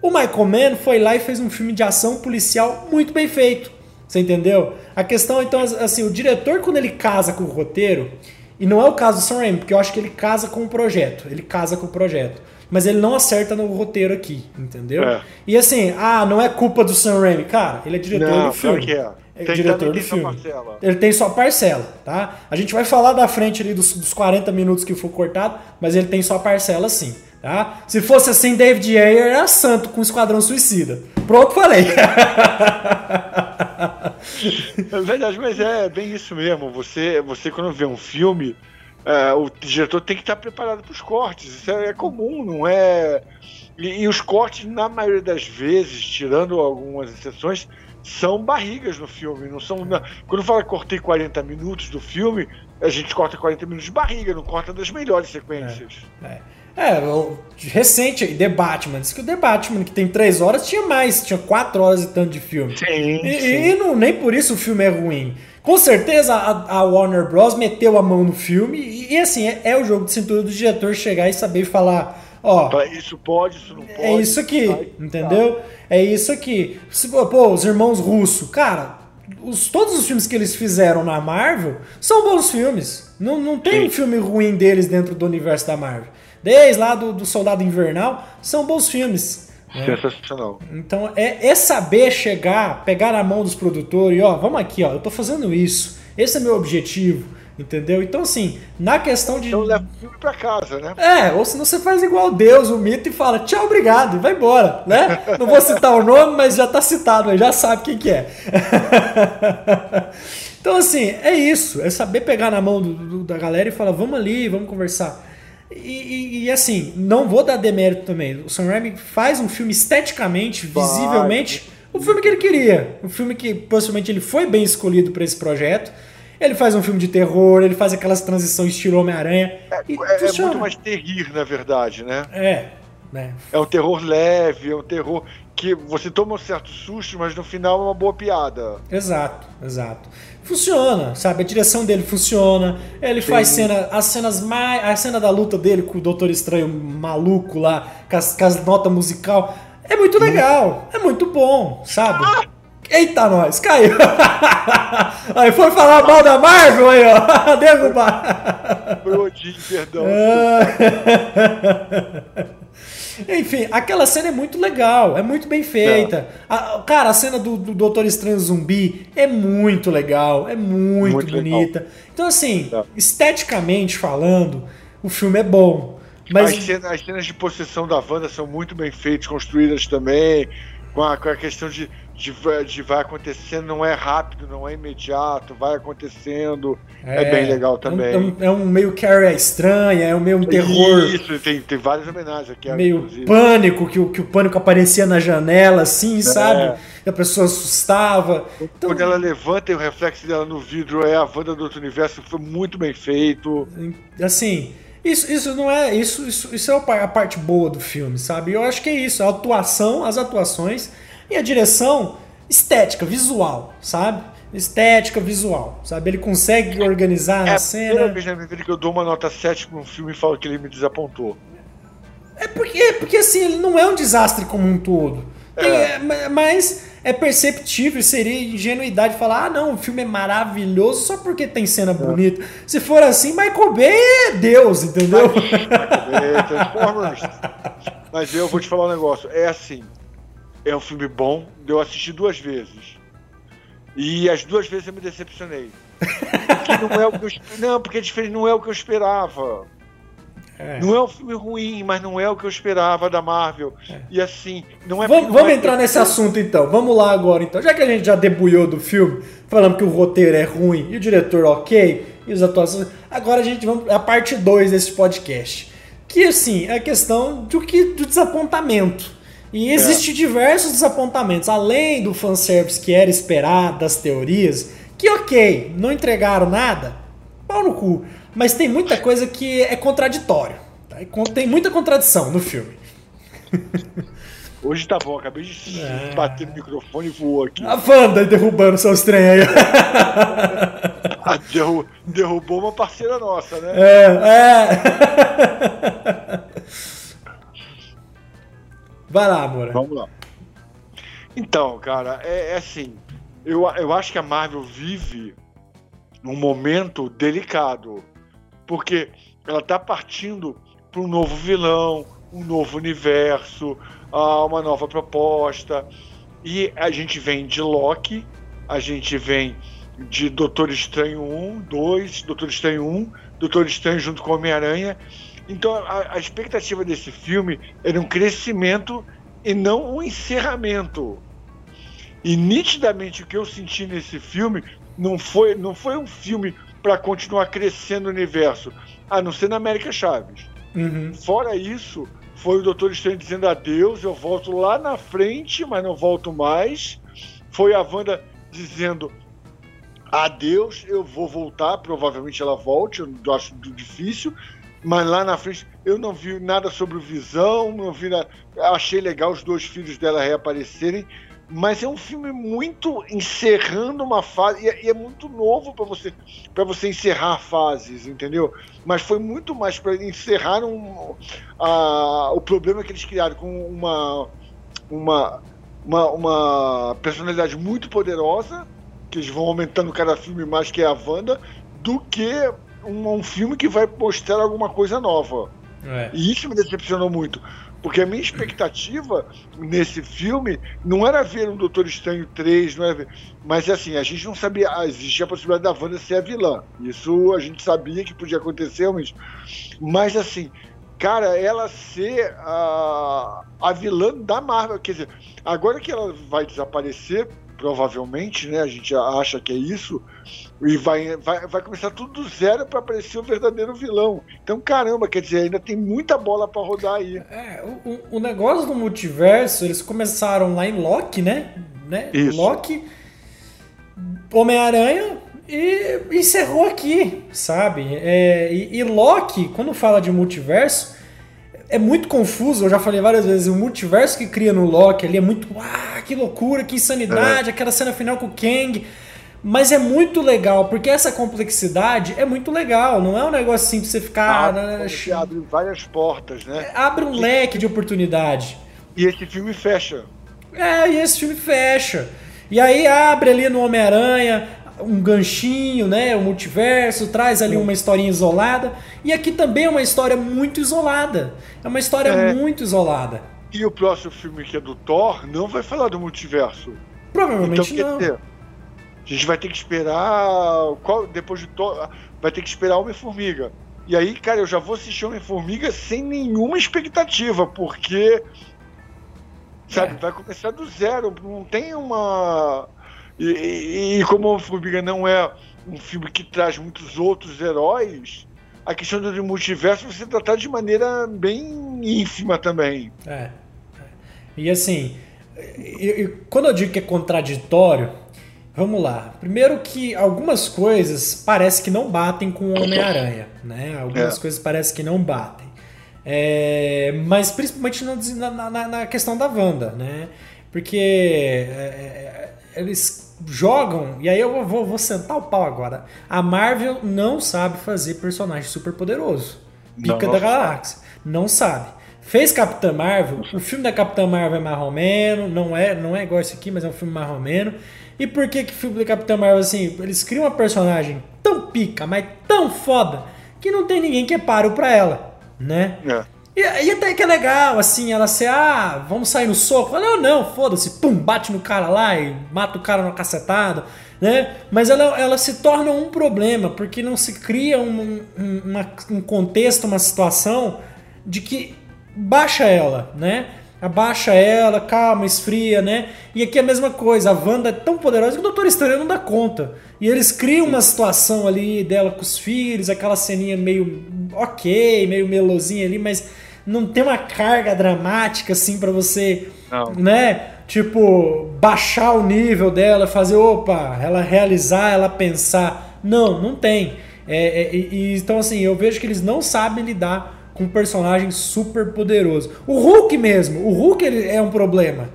Speaker 1: O Michael Mann foi lá e fez um filme de ação policial muito bem feito. Você entendeu? A questão, então, assim, o diretor, quando ele casa com o roteiro, e não é o caso do Sam Raimi, porque eu acho que ele casa com o projeto. Ele casa com o projeto. Mas ele não acerta no roteiro aqui, entendeu? É. E assim, ah, não é culpa do Sam Raimi. Cara, ele é diretor não, do filme. Que é é diretor do filme. Ele tem só parcela, tá? A gente vai falar da frente ali dos, dos 40 minutos que foi cortado, mas ele tem só parcela sim, tá? Se fosse assim, David Ayer era santo com o Esquadrão Suicida. Pronto, falei.
Speaker 2: é verdade, mas é bem isso mesmo. Você, você quando vê um filme, é, o diretor tem que estar preparado para os cortes. Isso é comum, não é... E, e os cortes, na maioria das vezes, tirando algumas exceções, são barrigas no filme. Não são. Não. Quando fala cortei 40 minutos do filme, a gente corta 40 minutos de barriga, não corta das melhores sequências.
Speaker 1: É, é. é recente The Batman. Diz que o The Batman, que tem 3 horas, tinha mais, tinha 4 horas e tanto de filme. Sim, e, sim. e não, nem por isso o filme é ruim. Com certeza a, a Warner Bros. meteu a mão no filme e, e assim, é, é, o jogo de cintura do diretor chegar e saber falar Ó,
Speaker 2: então, isso pode, isso não é pode.
Speaker 1: É isso aqui, vai, entendeu? Tá. É isso aqui. Se, pô, os irmãos Russo, cara, os, todos os filmes que eles fizeram na Marvel são bons filmes. Não, não tem Sim. um filme ruim deles dentro do universo da Marvel. Desde lá do, do Soldado Invernal, são bons filmes.
Speaker 2: Né? Sensacional.
Speaker 1: Então é, é saber chegar, pegar na mão dos produtores e ó, vamos aqui, ó, eu tô fazendo isso. Esse é meu objetivo. Entendeu? Então, assim, na questão de.
Speaker 2: Então leva o filme pra casa, né?
Speaker 1: É, ou senão você faz igual Deus, o mito, e fala tchau, obrigado, e vai embora, né? Não vou citar o nome, mas já tá citado, já sabe quem que é. então, assim, é isso. É saber pegar na mão do, do, da galera e falar, vamos ali, vamos conversar. E, e, e, assim, não vou dar demérito também. O Sam Raimi faz um filme esteticamente, visivelmente, vai. o filme que ele queria. Um filme que possivelmente ele foi bem escolhido para esse projeto. Ele faz um filme de terror, ele faz aquelas transições estilo Homem-Aranha.
Speaker 2: É, é, é muito mais terrir, na verdade, né?
Speaker 1: É. Né?
Speaker 2: É um terror leve, é um terror que você toma um certo susto, mas no final é uma boa piada.
Speaker 1: Exato, exato. Funciona, sabe? A direção dele funciona. Ele Sim. faz cena, as cenas mais. A cena da luta dele com o Doutor Estranho maluco lá, com as, com as notas musical. É muito legal, é muito bom, sabe? Ah! Eita, nós, caiu. aí foi falar mal da Marvel aí, ó. Derrubar.
Speaker 2: Foi Odin, perdão.
Speaker 1: Enfim, aquela cena é muito legal, é muito bem feita. A, cara, a cena do, do Doutor Estranho Zumbi é muito legal, é muito, muito bonita. Legal. Então, assim, é. esteticamente falando, o filme é bom. Mas...
Speaker 2: As, cenas, as cenas de possessão da Wanda são muito bem feitas, construídas também, com a, com a questão de de, de, vai acontecendo, não é rápido, não é imediato, vai acontecendo. É, é bem legal também.
Speaker 1: É um, é um meio Carrie estranha, é um meio um terror.
Speaker 2: Isso, tem, tem várias homenagens aqui.
Speaker 1: Meio inclusive. pânico, que o, que o pânico aparecia na janela, assim, é. sabe? E a pessoa assustava.
Speaker 2: Então, Quando ela levanta e o reflexo dela no vidro é a Wanda do outro universo, foi muito bem feito.
Speaker 1: Assim. Isso, isso não é. Isso, isso, isso é a parte boa do filme, sabe? Eu acho que é isso. A atuação, as atuações e a direção estética, visual, sabe? Estética, visual, sabe? Ele consegue organizar é a cena. É a primeira
Speaker 2: vez na minha vida que eu dou uma nota 7 para um filme e falo que ele me desapontou.
Speaker 1: É porque, porque assim, ele não é um desastre como um todo. É. é mas é perceptível, seria ingenuidade falar: ah, não, o filme é maravilhoso só porque tem cena é. bonita. Se for assim, Michael Bay é Deus, entendeu? Michael Bay, Transformers.
Speaker 2: Mas eu vou te falar um negócio: é assim, é um filme bom, eu assisti duas vezes. E as duas vezes eu me decepcionei. Porque não é o que eu, não, porque é diferente, não é o que eu esperava. É. Não é um filme ruim, mas não é o que eu esperava da Marvel. É. E assim, não é.
Speaker 1: Vamos, vamos é entrar nesse assunto então. Vamos lá agora então. Já que a gente já debulhou do filme, falando que o roteiro é ruim e o diretor ok, e as atuações. Agora a gente vamos a parte 2 desse podcast. Que assim, é a questão do que do desapontamento. E existe é. diversos desapontamentos, além do fanservice que era esperado, das teorias, que ok, não entregaram nada, pau no cu. Mas tem muita coisa que é contraditório. Tá? Tem muita contradição no filme.
Speaker 2: Hoje tá bom, acabei de é. bater no microfone e voou aqui.
Speaker 1: A Wanda derrubando seus trem aí.
Speaker 2: Ah, derru derrubou uma parceira nossa, né?
Speaker 1: É, é. Vai lá, amor.
Speaker 2: Vamos lá. Então, cara, é, é assim. Eu, eu acho que a Marvel vive num momento delicado. Porque ela tá partindo para um novo vilão, um novo universo, uma nova proposta. E a gente vem de Loki, a gente vem de Doutor Estranho 1, 2, Doutor Estranho 1, Doutor Estranho junto com Homem-Aranha. Então a, a expectativa desse filme era um crescimento e não um encerramento. E nitidamente o que eu senti nesse filme não foi, não foi um filme para continuar crescendo o universo, a não ser na América Chaves. Uhum. Fora isso, foi o Doutor Estranho dizendo adeus, eu volto lá na frente, mas não volto mais. Foi a Wanda dizendo adeus, eu vou voltar, provavelmente ela volte, eu acho difícil mas lá na frente eu não vi nada sobre o Visão, não vi nada. Achei legal os dois filhos dela reaparecerem, mas é um filme muito encerrando uma fase e é, é muito novo para você para você encerrar fases, entendeu? Mas foi muito mais para encerrar um, a, o problema que eles criaram com uma uma, uma uma personalidade muito poderosa que eles vão aumentando cada filme mais que é a Wanda do que um, um filme que vai mostrar alguma coisa nova. É. E isso me decepcionou muito. Porque a minha expectativa nesse filme não era ver um Doutor Estranho 3, não era ver, mas assim, a gente não sabia, ah, existia a possibilidade da Wanda ser a vilã. Isso a gente sabia que podia acontecer, mas, mas assim, cara, ela ser a, a vilã da Marvel, quer dizer, agora que ela vai desaparecer, provavelmente, né? A gente acha que é isso. E vai, vai, vai começar tudo do zero para aparecer o verdadeiro vilão. Então, caramba, quer dizer, ainda tem muita bola para rodar aí.
Speaker 1: É, o, o negócio do multiverso, eles começaram lá em Loki, né? né?
Speaker 2: Isso.
Speaker 1: Loki, Homem-Aranha E encerrou aqui, sabe? É, e, e Loki, quando fala de multiverso, é muito confuso, eu já falei várias vezes, o multiverso que cria no Loki ali é muito. Ah, que loucura, que insanidade, é. aquela cena final com o Kang. Mas é muito legal, porque essa complexidade é muito legal, não é um negócio assim de você ficar.
Speaker 2: Abre, né, abre várias portas, né?
Speaker 1: Abre um e, leque de oportunidade.
Speaker 2: E esse filme fecha.
Speaker 1: É, e esse filme fecha. E aí abre ali no Homem-Aranha um ganchinho, né? O multiverso, traz ali uma historinha isolada. E aqui também é uma história muito isolada. É uma história é. muito isolada.
Speaker 2: E o próximo filme que é do Thor não vai falar do multiverso.
Speaker 1: Provavelmente então, não. Dizer,
Speaker 2: a gente vai ter que esperar. Qual, depois de Thor. Vai ter que esperar Homem-Formiga. E aí, cara, eu já vou assistir Homem-Formiga sem nenhuma expectativa, porque. Sabe, é. vai começar do zero. Não tem uma e, e, e como Homem-Formiga não é um filme que traz muitos outros heróis, a questão do multiverso você tratar de maneira bem ínfima também.
Speaker 1: É. é. E assim, quando eu digo que é contraditório, vamos lá. Primeiro que algumas coisas parece que não batem com o Homem-Aranha, né? Algumas é. coisas parece que não batem. É, mas principalmente na, na, na, questão da Wanda, né? Porque é, é, eles jogam, e aí eu vou, vou sentar o pau agora. A Marvel não sabe fazer personagem super poderoso. Pica não, da galáxia. Não sabe. Fez Capitã Marvel, o filme da Capitã Marvel é marromeno, não é, não é igual esse aqui, mas é um filme marromeno. E por que que o filme da Capitã Marvel, assim, eles criam uma personagem tão pica, mas tão foda, que não tem ninguém que pare pra ela, né? É. E, e, até que é legal, assim, ela ser, ah, vamos sair no soco. Não, não, foda-se, pum, bate no cara lá e mata o cara na cacetada, né? Mas ela, ela se torna um problema, porque não se cria um, um, uma, um contexto, uma situação de que baixa ela, né? Abaixa ela, calma, esfria, né? E aqui é a mesma coisa, a Wanda é tão poderosa que o Doutor Estranho não dá conta. E eles criam uma situação ali dela com os filhos, aquela ceninha meio ok, meio melosinha ali, mas não tem uma carga dramática assim para você, não. né? Tipo, baixar o nível dela, fazer, opa, ela realizar, ela pensar. Não, não tem. É, é, e, então, assim, eu vejo que eles não sabem lidar com um personagem super poderoso. O Hulk mesmo, o Hulk ele é um problema.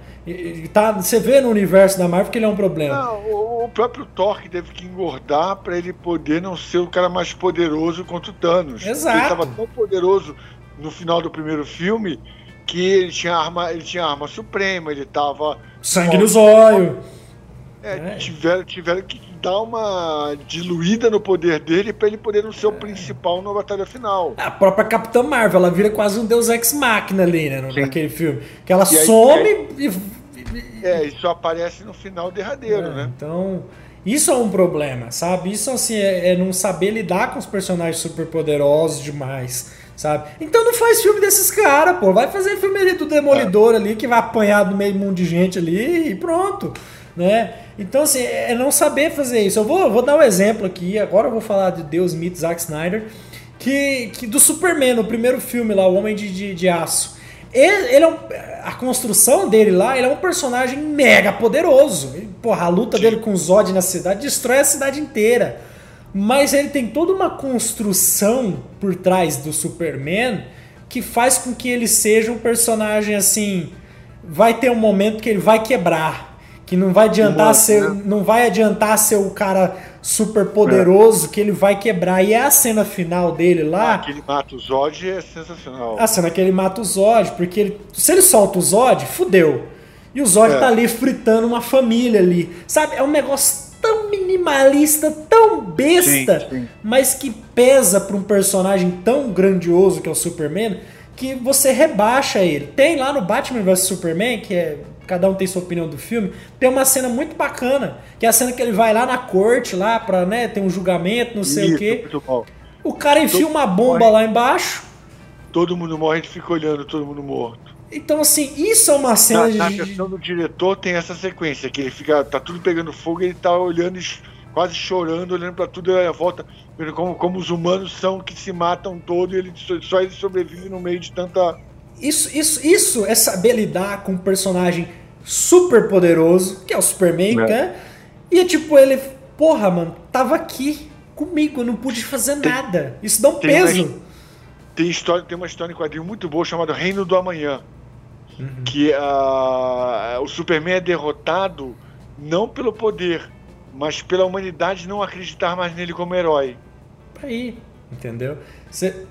Speaker 1: Tá, você vê no universo da Marvel que ele é um problema.
Speaker 2: Não, o próprio Thor que teve que engordar para ele poder não ser o cara mais poderoso contra o Thanos.
Speaker 1: Exato.
Speaker 2: Ele estava tão poderoso no final do primeiro filme que ele tinha arma, ele tinha arma suprema, ele tava.
Speaker 1: Sangue no zóio.
Speaker 2: É, é, Tiveram, tiveram que dar uma diluída no poder dele para ele poder não ser o principal na batalha final.
Speaker 1: A própria Capitã Marvel, ela vira quase um Deus Ex Machina ali, né? Naquele filme. Que ela e some aí,
Speaker 2: e, É, e só aparece no final derradeiro, é, né?
Speaker 1: Então. Isso é um problema, sabe? Isso assim, é, é não saber lidar com os personagens super poderosos demais sabe? Então não faz filme desses caras, pô. Vai fazer filme ali do Demolidor é. ali, que vai apanhar do meio mundo de gente ali e pronto, né? Então, assim, é não saber fazer isso. Eu vou, vou dar um exemplo aqui, agora eu vou falar de Deus Meet Zack Snyder, que, que do Superman, o primeiro filme lá, O Homem de, de, de Aço. Ele, ele é um, a construção dele lá, ele é um personagem mega poderoso. Ele, porra, a luta dele com o Zod na cidade destrói a cidade inteira. Mas ele tem toda uma construção por trás do Superman que faz com que ele seja um personagem assim. Vai ter um momento que ele vai quebrar. Que não vai adiantar ser. Né? Não vai adiantar ser o cara super poderoso é. que ele vai quebrar. E é a cena final dele lá. Ah,
Speaker 2: que ele mata o Zod é sensacional.
Speaker 1: A cena que ele mata o Zod, porque ele, se ele solta o Zod, fudeu. E o Zod é. tá ali fritando uma família ali. Sabe? É um negócio tão minimalista, tão besta, sim, sim. mas que pesa para um personagem tão grandioso que é o Superman, que você rebaixa ele. Tem lá no Batman vs Superman, que é cada um tem sua opinião do filme, tem uma cena muito bacana, que é a cena que ele vai lá na corte lá para, né, ter um julgamento, não sei Isso, o quê. O cara enfia todo uma bomba morre. lá embaixo.
Speaker 2: Todo mundo morre, a gente fica olhando todo mundo morto.
Speaker 1: Então, assim, isso é uma cena
Speaker 2: na,
Speaker 1: de.
Speaker 2: Na questão do diretor tem essa sequência, que ele fica. tá tudo pegando fogo e ele tá olhando, quase chorando, olhando para tudo e a volta, vendo como, como os humanos são que se matam todo e ele, só ele sobrevive no meio de tanta.
Speaker 1: Isso, isso, isso é saber lidar com um personagem super poderoso, que é o Superman, é. né? E é tipo, ele porra, mano, tava aqui comigo, eu não pude fazer nada. Isso dá um tem peso.
Speaker 2: Uma, tem, história, tem uma história em quadrinho muito boa chamada Reino do Amanhã. Uhum. Que uh, o Superman é derrotado não pelo poder, mas pela humanidade não acreditar mais nele como herói.
Speaker 1: Aí, entendeu? Você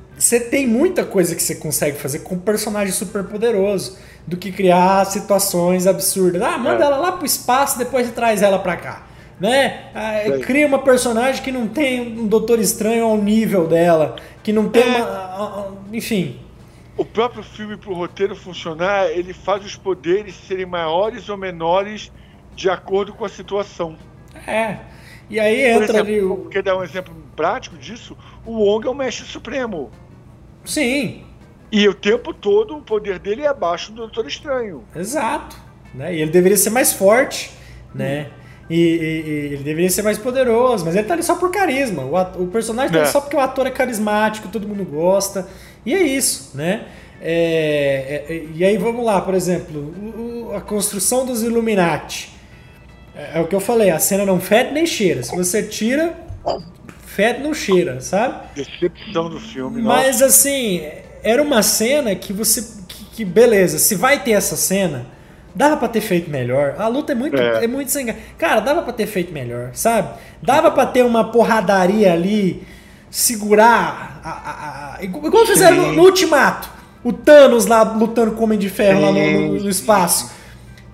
Speaker 1: tem muita coisa que você consegue fazer com um personagem super poderoso do que criar situações absurdas. Ah, manda é. ela lá pro espaço, depois traz ela pra cá. Né? Ah, cria uma personagem que não tem um Doutor Estranho ao nível dela, que não tem é. uma. Enfim.
Speaker 2: O próprio filme, pro roteiro funcionar, ele faz os poderes serem maiores ou menores de acordo com a situação.
Speaker 1: É. E aí entra exemplo, ali o.
Speaker 2: Quer dar um exemplo prático disso? O Wong é o mestre supremo.
Speaker 1: Sim.
Speaker 2: E o tempo todo o poder dele é abaixo do Doutor Estranho.
Speaker 1: Exato. Né? E ele deveria ser mais forte, né? E, e, e, ele deveria ser mais poderoso, mas ele tá ali só por carisma. O, o personagem tá ali é. só porque o ator é carismático, todo mundo gosta. E é isso, né? É, é, e aí vamos lá, por exemplo, o, a construção dos Illuminati. É, é, o que eu falei, a cena não fede nem cheira. Se você tira, fede não cheira, sabe?
Speaker 2: Decepção do filme.
Speaker 1: Mas nossa. assim, era uma cena que você. Que, que, beleza, se vai ter essa cena, dava para ter feito melhor. A luta é muito, é. é muito sem. Cara, dava para ter feito melhor, sabe? Dava para ter uma porradaria ali, segurar. A, a, a, igual fizeram no, no, Ultimato. O Thanos lá lutando com o Homem de Ferro sim, lá no, no, no espaço.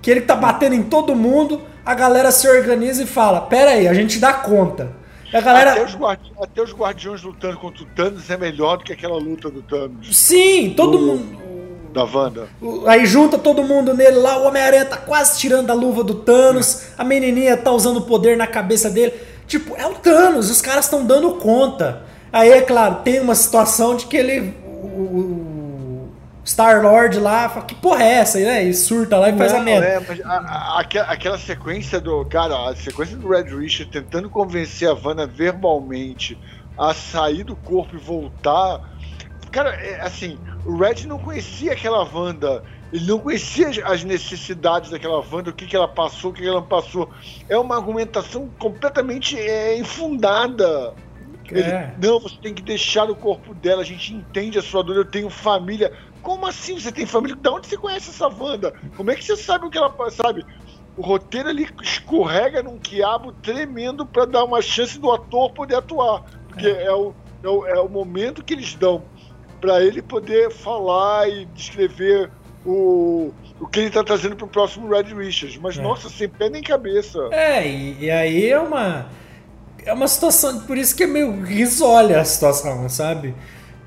Speaker 1: Que ele tá batendo em todo mundo a galera se organiza e fala: Pera aí, a gente dá conta. A galera...
Speaker 2: até, os guardi... até os guardiões lutando contra o Thanos é melhor do que aquela luta do Thanos.
Speaker 1: Sim, todo do... mundo.
Speaker 2: Da Wanda.
Speaker 1: Aí junta todo mundo nele lá, o Homem-Aranha tá quase tirando a luva do Thanos, a menininha tá usando o poder na cabeça dele. Tipo, é o Thanos, os caras estão dando conta. Aí, é claro, tem uma situação de que ele. O, Star-Lord lá, fala, que porra é essa? Né? E surta lá e faz
Speaker 2: não,
Speaker 1: a merda.
Speaker 2: É, a, a, aquela, aquela sequência do. Cara, a sequência do Red Richard tentando convencer a Vanna verbalmente a sair do corpo e voltar. Cara, é, assim, o Red não conhecia aquela Wanda. Ele não conhecia as necessidades daquela Wanda, o que, que ela passou, o que, que ela não passou. É uma argumentação completamente é, infundada. Ele, é. não, você tem que deixar o corpo dela, a gente entende a sua dor, eu tenho família. Como assim você tem família? De onde você conhece essa Wanda? Como é que você sabe o que ela sabe? O roteiro ele escorrega num quiabo tremendo para dar uma chance do ator poder atuar. Porque é, é o, é, o, é o momento que eles dão para ele poder falar e descrever o, o que ele está trazendo para o próximo Red Richards. Mas, é. nossa, sem pé nem cabeça.
Speaker 1: É, e, e, aí é uma. É uma situação. Por isso que é meio risólia a situação, sabe?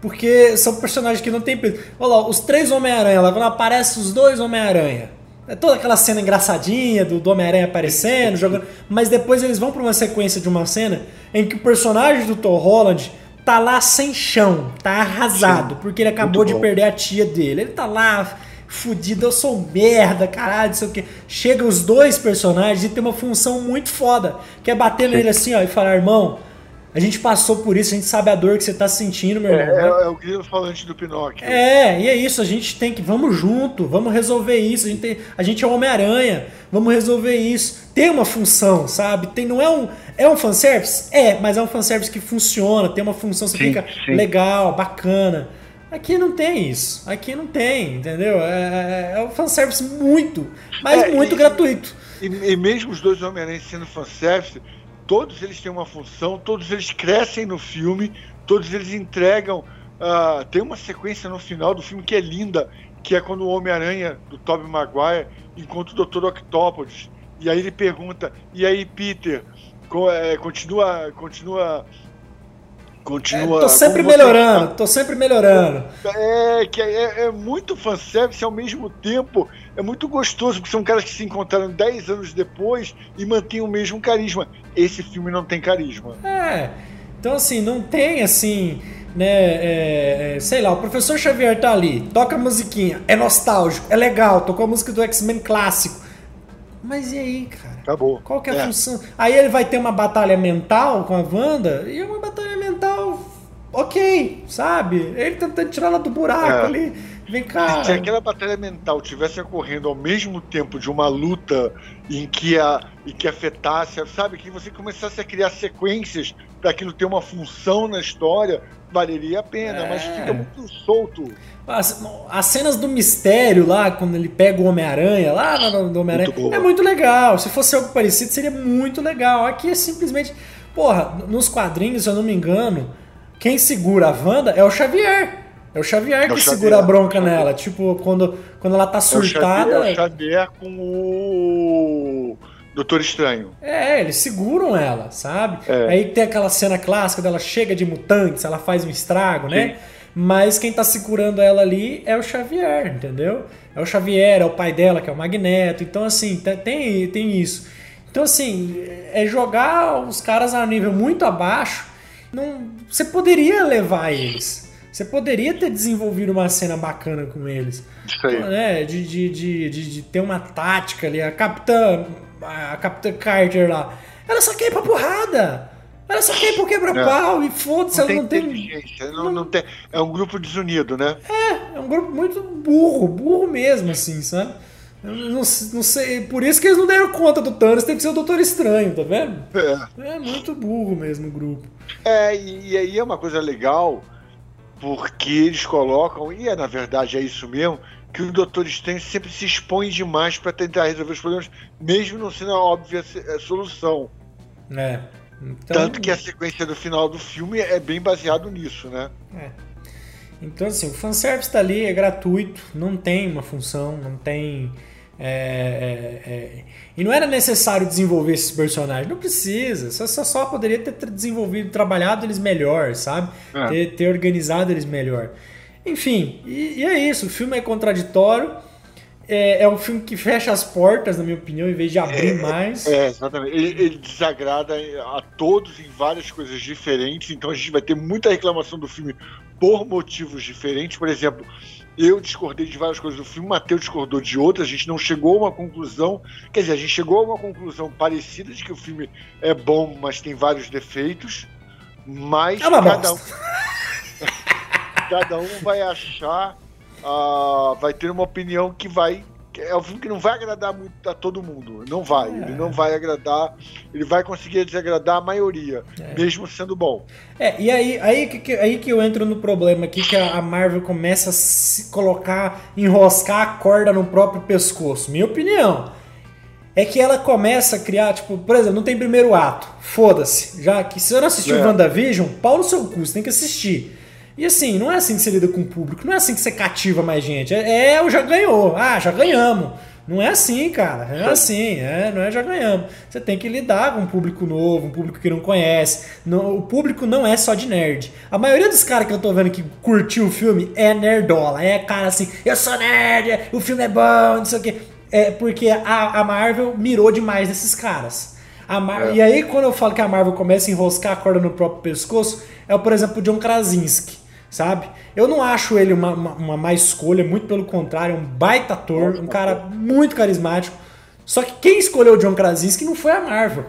Speaker 1: Porque são personagens que não tem peso. Olha lá, os três Homem-Aranha, lá quando aparecem os dois Homem-Aranha. É toda aquela cena engraçadinha do, do Homem-Aranha aparecendo, jogando. Mas depois eles vão para uma sequência de uma cena em que o personagem do Tom Holland tá lá sem chão, tá arrasado, Sim, porque ele acabou de perder a tia dele. Ele tá lá fudido, eu sou merda, caralho, não sei o que. Chega os dois personagens e tem uma função muito foda, que é bater nele assim, ó, e falar, irmão, a gente passou por isso, a gente sabe a dor que você tá sentindo, meu irmão.
Speaker 2: É, é, é o grilo falante do Pinóquio.
Speaker 1: É, e é isso, a gente tem que. Vamos junto, vamos resolver isso. A gente, tem, a gente é o Homem-Aranha, vamos resolver isso. Tem uma função, sabe? Tem, não é um. É um fanservice? É, mas é um fanservice que funciona, tem uma função, você sim, fica sim. legal, bacana. Aqui não tem isso. Aqui não tem, entendeu? É, é um fanservice muito, mas é, muito
Speaker 2: e,
Speaker 1: gratuito.
Speaker 2: E, e, mesmo os dois Homem-Aranha sendo fanservice, todos eles têm uma função, todos eles crescem no filme, todos eles entregam. Uh, tem uma sequência no final do filme que é linda, que é quando o Homem-Aranha do Tobey Maguire encontra o Dr. Octopus. E aí ele pergunta: "E aí, Peter, é, continua continua continua.
Speaker 1: É, tô sempre melhorando, você... tô sempre melhorando.
Speaker 2: É, que é, é muito fanservice ao mesmo tempo. É muito gostoso, porque são caras que se encontraram 10 anos depois e mantêm o mesmo carisma. Esse filme não tem carisma.
Speaker 1: É. Então, assim, não tem assim. Né, é, é, sei lá, o professor Xavier tá ali, toca a musiquinha, é nostálgico, é legal, tocou a música do X-Men clássico. Mas e aí, cara?
Speaker 2: Acabou.
Speaker 1: Qual que é a é. função? Aí ele vai ter uma batalha mental com a Wanda, e uma batalha mental ok, sabe? Ele tentando tirar ela do buraco é. ali. Vem cá.
Speaker 2: Se aquela batalha mental tivesse ocorrendo ao mesmo tempo de uma luta em que, a, em que afetasse, sabe, que você começasse a criar sequências para aquilo ter uma função na história, valeria a pena, é. mas fica muito solto.
Speaker 1: As, as, cenas do mistério lá, quando ele pega o Homem-Aranha, lá no, Homem-Aranha, é muito legal. Se fosse algo parecido, seria muito legal. Aqui é simplesmente. Porra, nos quadrinhos, se eu não me engano, quem segura a Wanda é o Xavier. É o Xavier é que o Xavier, segura a bronca nela. Tipo, quando, quando ela tá surtada. É
Speaker 2: o Xavier, é o Xavier com o. Doutor Estranho.
Speaker 1: É, eles seguram ela, sabe? É. Aí tem aquela cena clássica dela chega de mutantes, ela faz um estrago, né? Sim. né? Mas quem tá segurando ela ali é o Xavier, entendeu? É o Xavier, é o pai dela, que é o Magneto. Então, assim, tem, tem isso. Então, assim, é jogar os caras a nível muito abaixo. Não, você poderia levar eles. Você poderia ter desenvolvido uma cena bacana com eles.
Speaker 2: Isso aí.
Speaker 1: Né? De, de, de, de, de ter uma tática ali. A Capitã. A Capitã Carter lá. Ela só quer ir pra porrada. Ela só quer ir pro quebra-pau e foda-se, ela não tem.
Speaker 2: Não, não tem. É um grupo desunido, né?
Speaker 1: É, é um grupo muito burro, burro mesmo, assim, sabe? Não, não sei, por isso que eles não deram conta do Thanos, tem que ser o Doutor Estranho, tá vendo? É. É muito burro mesmo o grupo.
Speaker 2: É, e, e aí é uma coisa legal porque eles colocam, e é na verdade é isso mesmo, que o Doutor Estranho sempre se expõe demais para tentar resolver os problemas, mesmo não sendo a óbvia é, solução.
Speaker 1: É.
Speaker 2: Então... Tanto que a sequência do final do filme é bem baseado nisso, né?
Speaker 1: É. Então, assim, o fanservice tá ali, é gratuito, não tem uma função, não tem é, é, é, e não era necessário desenvolver esses personagens, não precisa. Só, só, só poderia ter desenvolvido, trabalhado eles melhor, sabe? É. Ter, ter, organizado eles melhor. Enfim, e, e, é isso. O filme é contraditório. É, é, um filme que fecha as portas, na minha opinião, em vez de abrir
Speaker 2: é,
Speaker 1: mais.
Speaker 2: É, exatamente. Ele, ele, desagrada a todos em várias coisas diferentes, então a gente vai ter muita reclamação do filme por motivos diferentes. Por exemplo, eu discordei de várias coisas do filme, o Matheus discordou de outras, a gente não chegou a uma conclusão. Quer dizer, a gente chegou a uma conclusão parecida de que o filme é bom, mas tem vários defeitos. Mas
Speaker 1: é cada, um,
Speaker 2: cada um vai achar, uh, vai ter uma opinião que vai é um filme que não vai agradar muito a todo mundo. Não vai. É. Ele não vai agradar. Ele vai conseguir desagradar a maioria, é. mesmo sendo bom.
Speaker 1: É, e aí, aí, que, aí que eu entro no problema aqui, que a Marvel começa a se colocar, enroscar a corda no próprio pescoço. Minha opinião. É que ela começa a criar, tipo, por exemplo, não tem primeiro ato. Foda-se. Já que se eu não assistiu é. WandaVision, pau no seu cu, você tem que assistir. E assim, não é assim que você lida com o público, não é assim que você cativa mais gente. É, é já ganhou, ah, já ganhamos. Não é assim, cara. Não é assim, é, não é já ganhamos. Você tem que lidar com um público novo, um público que não conhece. o público não é só de nerd. A maioria dos caras que eu tô vendo que curtiu o filme é nerdola. É cara assim, eu sou nerd, o filme é bom, não sei o quê. É porque a, a Marvel mirou demais nesses caras. Mar... É. E aí, quando eu falo que a Marvel começa a enroscar a corda no próprio pescoço, é, por exemplo, o John Krasinski sabe? Eu não acho ele uma, uma, uma má escolha, muito pelo contrário, é um baita ator, um cara muito carismático. Só que quem escolheu o John Krasinski não foi a Marvel,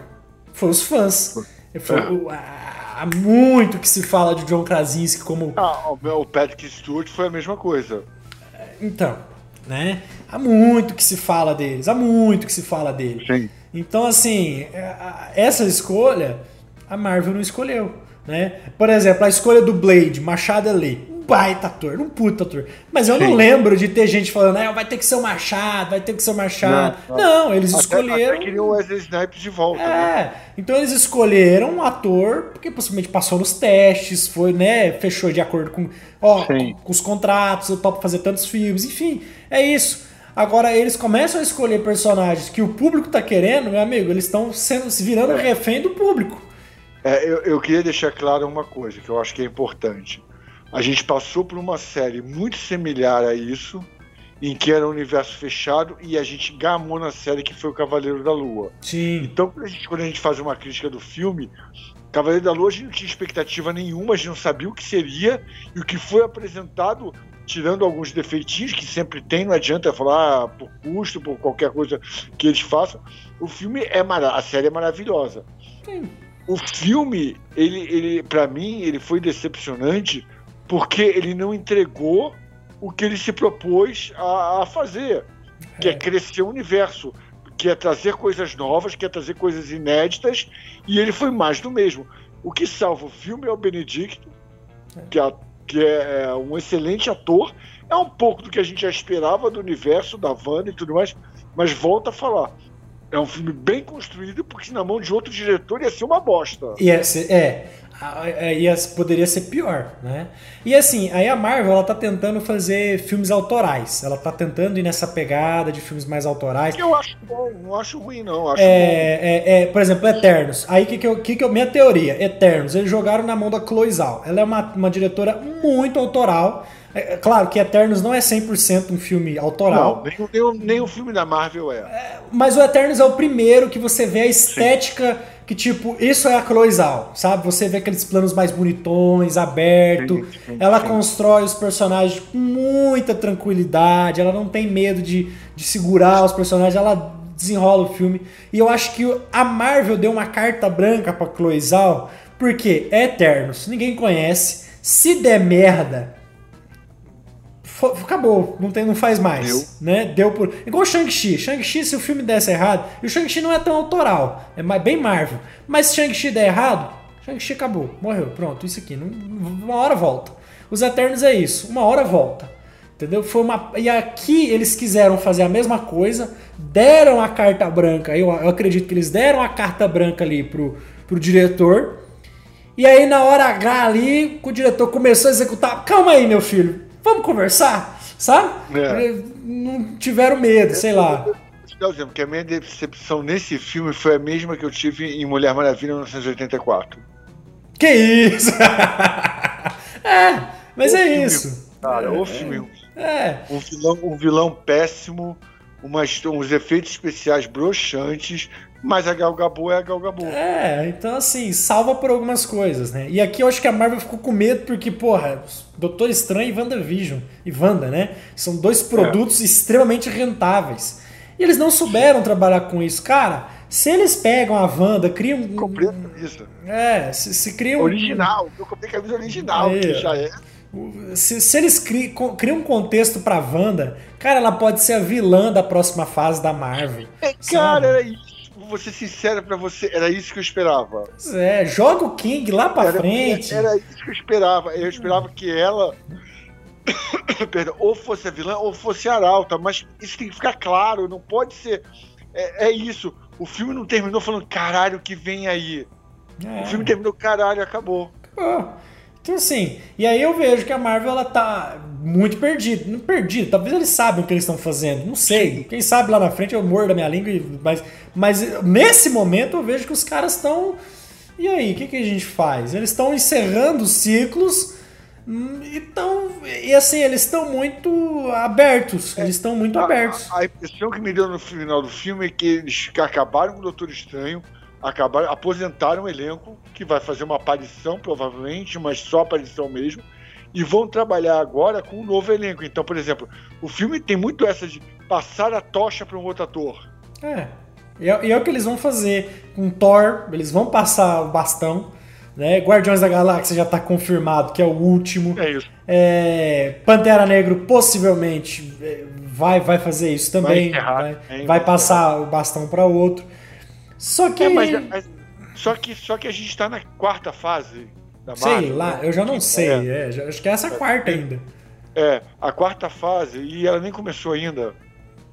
Speaker 1: foi os fãs. Foi há muito que se fala de John Krasinski como.
Speaker 2: Ah, o Patrick Stewart foi a mesma coisa.
Speaker 1: Então, né? Há muito que se fala deles, há muito que se fala dele.
Speaker 2: Sim.
Speaker 1: Então, assim, é, essa escolha a Marvel não escolheu. Né? Por exemplo, a escolha do Blade, Machado Ali. Um baita ator, um puta ator. Mas eu Sim. não lembro de ter gente falando, ah, vai ter que ser o Machado, vai ter que ser o Machado. Não, não. não eles até, escolheram. Até
Speaker 2: queriam o Wesley Snipes de volta. É,
Speaker 1: né? então eles escolheram um ator porque possivelmente passou nos testes, foi, né? Fechou de acordo com, ó, com, com os contratos, eu topo fazer tantos filmes, enfim, é isso. Agora eles começam a escolher personagens que o público tá querendo, meu amigo, eles estão sendo se virando é. refém do público.
Speaker 2: É, eu, eu queria deixar claro uma coisa que eu acho que é importante. A gente passou por uma série muito similar a isso, em que era um universo fechado e a gente gamou na série que foi o Cavaleiro da Lua.
Speaker 1: Sim.
Speaker 2: Então, quando a gente, quando a gente faz uma crítica do filme, Cavaleiro da Lua a gente não tinha expectativa nenhuma, a gente não sabia o que seria e o que foi apresentado, tirando alguns defeitinhos que sempre tem, não adianta falar ah, por custo, por qualquer coisa que eles façam. O filme é maravilhoso, a série é maravilhosa. Sim o filme, ele, ele para mim, ele foi decepcionante porque ele não entregou o que ele se propôs a, a fazer, que é. é crescer o universo, que é trazer coisas novas, que é trazer coisas inéditas, e ele foi mais do mesmo. O que salva o filme é o Benedicto, é. que, é, que é um excelente ator, é um pouco do que a gente já esperava do universo da Wanda e tudo mais, mas volta a falar. É um filme bem construído, porque na mão de outro diretor ia ser uma bosta.
Speaker 1: Ia ser, é ia, poderia ser pior, né? E assim, aí a Marvel ela tá tentando fazer filmes autorais. Ela tá tentando ir nessa pegada de filmes mais autorais.
Speaker 2: Eu acho bom, não acho ruim, não. Acho
Speaker 1: é, é, é, por exemplo, Eternos. Aí que que, eu, que que eu, minha teoria, Eternos, eles jogaram na mão da Chloe Zhao. Ela é uma, uma diretora muito autoral. É, é claro que Eternos não é 100% um filme autoral.
Speaker 2: Não, nem, nem, nem o filme da Marvel é. é.
Speaker 1: Mas o Eternos é o primeiro que você vê a estética. Sim que tipo, isso é a Cloizal, sabe? Você vê aqueles planos mais bonitões, aberto. Sim, sim, ela constrói os personagens com muita tranquilidade, ela não tem medo de, de segurar os personagens, ela desenrola o filme. E eu acho que a Marvel deu uma carta branca pra Cloizal, porque é Eternos, ninguém conhece. Se der merda, acabou, não, tem, não faz mais. Deu. Né? Deu por. Igual Shang-Chi. Shang-Chi, se o filme desse errado, e o Shang-Chi não é tão autoral, é bem Marvel. Mas se Shang-Chi der errado, Shang-Chi acabou, morreu, pronto, isso aqui. Uma hora volta. Os Eternos é isso, uma hora volta. Entendeu? Foi uma. E aqui eles quiseram fazer a mesma coisa, deram a carta branca. Eu, eu acredito que eles deram a carta branca ali pro, pro diretor. E aí, na hora H ali, o diretor começou a executar. Calma aí, meu filho vamos conversar, sabe? É. Não tiveram medo, sei lá.
Speaker 2: Porque a minha decepção nesse filme foi a mesma que eu tive em Mulher Maravilha 1984.
Speaker 1: Que isso! é, mas o é filme, isso.
Speaker 2: Cara,
Speaker 1: é,
Speaker 2: o filme. É. Um vilão, um vilão péssimo, umas, uns efeitos especiais broxantes, mas a Gal Gadot é a Gal Gadot.
Speaker 1: É, então assim, salva por algumas coisas, né? E aqui eu acho que a Marvel ficou com medo porque, porra, Doutor Estranho e WandaVision, e Wanda, né? São dois produtos é. extremamente rentáveis. E eles não souberam trabalhar com isso. Cara, se eles pegam a Wanda, criam...
Speaker 2: Compreendo isso.
Speaker 1: É, se, se criam...
Speaker 2: Original, eu comprei camisa original, é. que já é...
Speaker 1: Se, se, eles criam, criam um contexto pra Wanda, cara, ela pode ser a vilã da próxima fase da Marvel.
Speaker 2: É, cara, era isso vou ser sincero pra você, era isso que eu esperava.
Speaker 1: É, joga o King lá pra era, frente.
Speaker 2: Era, isso que eu esperava. Eu esperava que ela. Perdão, ou fosse a vilã ou fosse a Arauta, mas isso tem que ficar claro, não pode ser. É, é isso. O filme não terminou falando caralho que vem aí. É. O filme terminou caralho, acabou.
Speaker 1: Acabou. Então assim, e aí eu vejo que a Marvel ela tá muito perdida. Não perdida, talvez eles sabem o que eles estão fazendo. Não sei. Quem sabe lá na frente eu mordo a minha língua, mas, mas nesse momento eu vejo que os caras estão. E aí, o que, que a gente faz? Eles estão encerrando ciclos. Então, e assim, eles estão muito abertos. Eles estão muito abertos.
Speaker 2: A, a impressão que me deu no final do filme é que eles acabaram com o Doutor Estranho, acabaram, aposentaram o elenco, que vai fazer uma aparição provavelmente, mas só aparição mesmo, e vão trabalhar agora com um novo elenco. Então, por exemplo, o filme tem muito essa de passar a tocha para um outro ator.
Speaker 1: É. E é, e é o que eles vão fazer com Thor, eles vão passar o bastão. Né? Guardiões da Galáxia já está confirmado que é o último.
Speaker 2: É isso.
Speaker 1: É, Pantera Negro possivelmente é, vai, vai fazer isso também. Vai, enterrar, vai, é, vai passar o bastão para outro. Só que. É,
Speaker 2: mas, mas, só que. Só que a gente está na quarta fase da
Speaker 1: Marvel. Sei lá, né? eu já não sei. É. É, acho que é essa quarta ainda.
Speaker 2: É, a quarta fase, e ela nem começou ainda.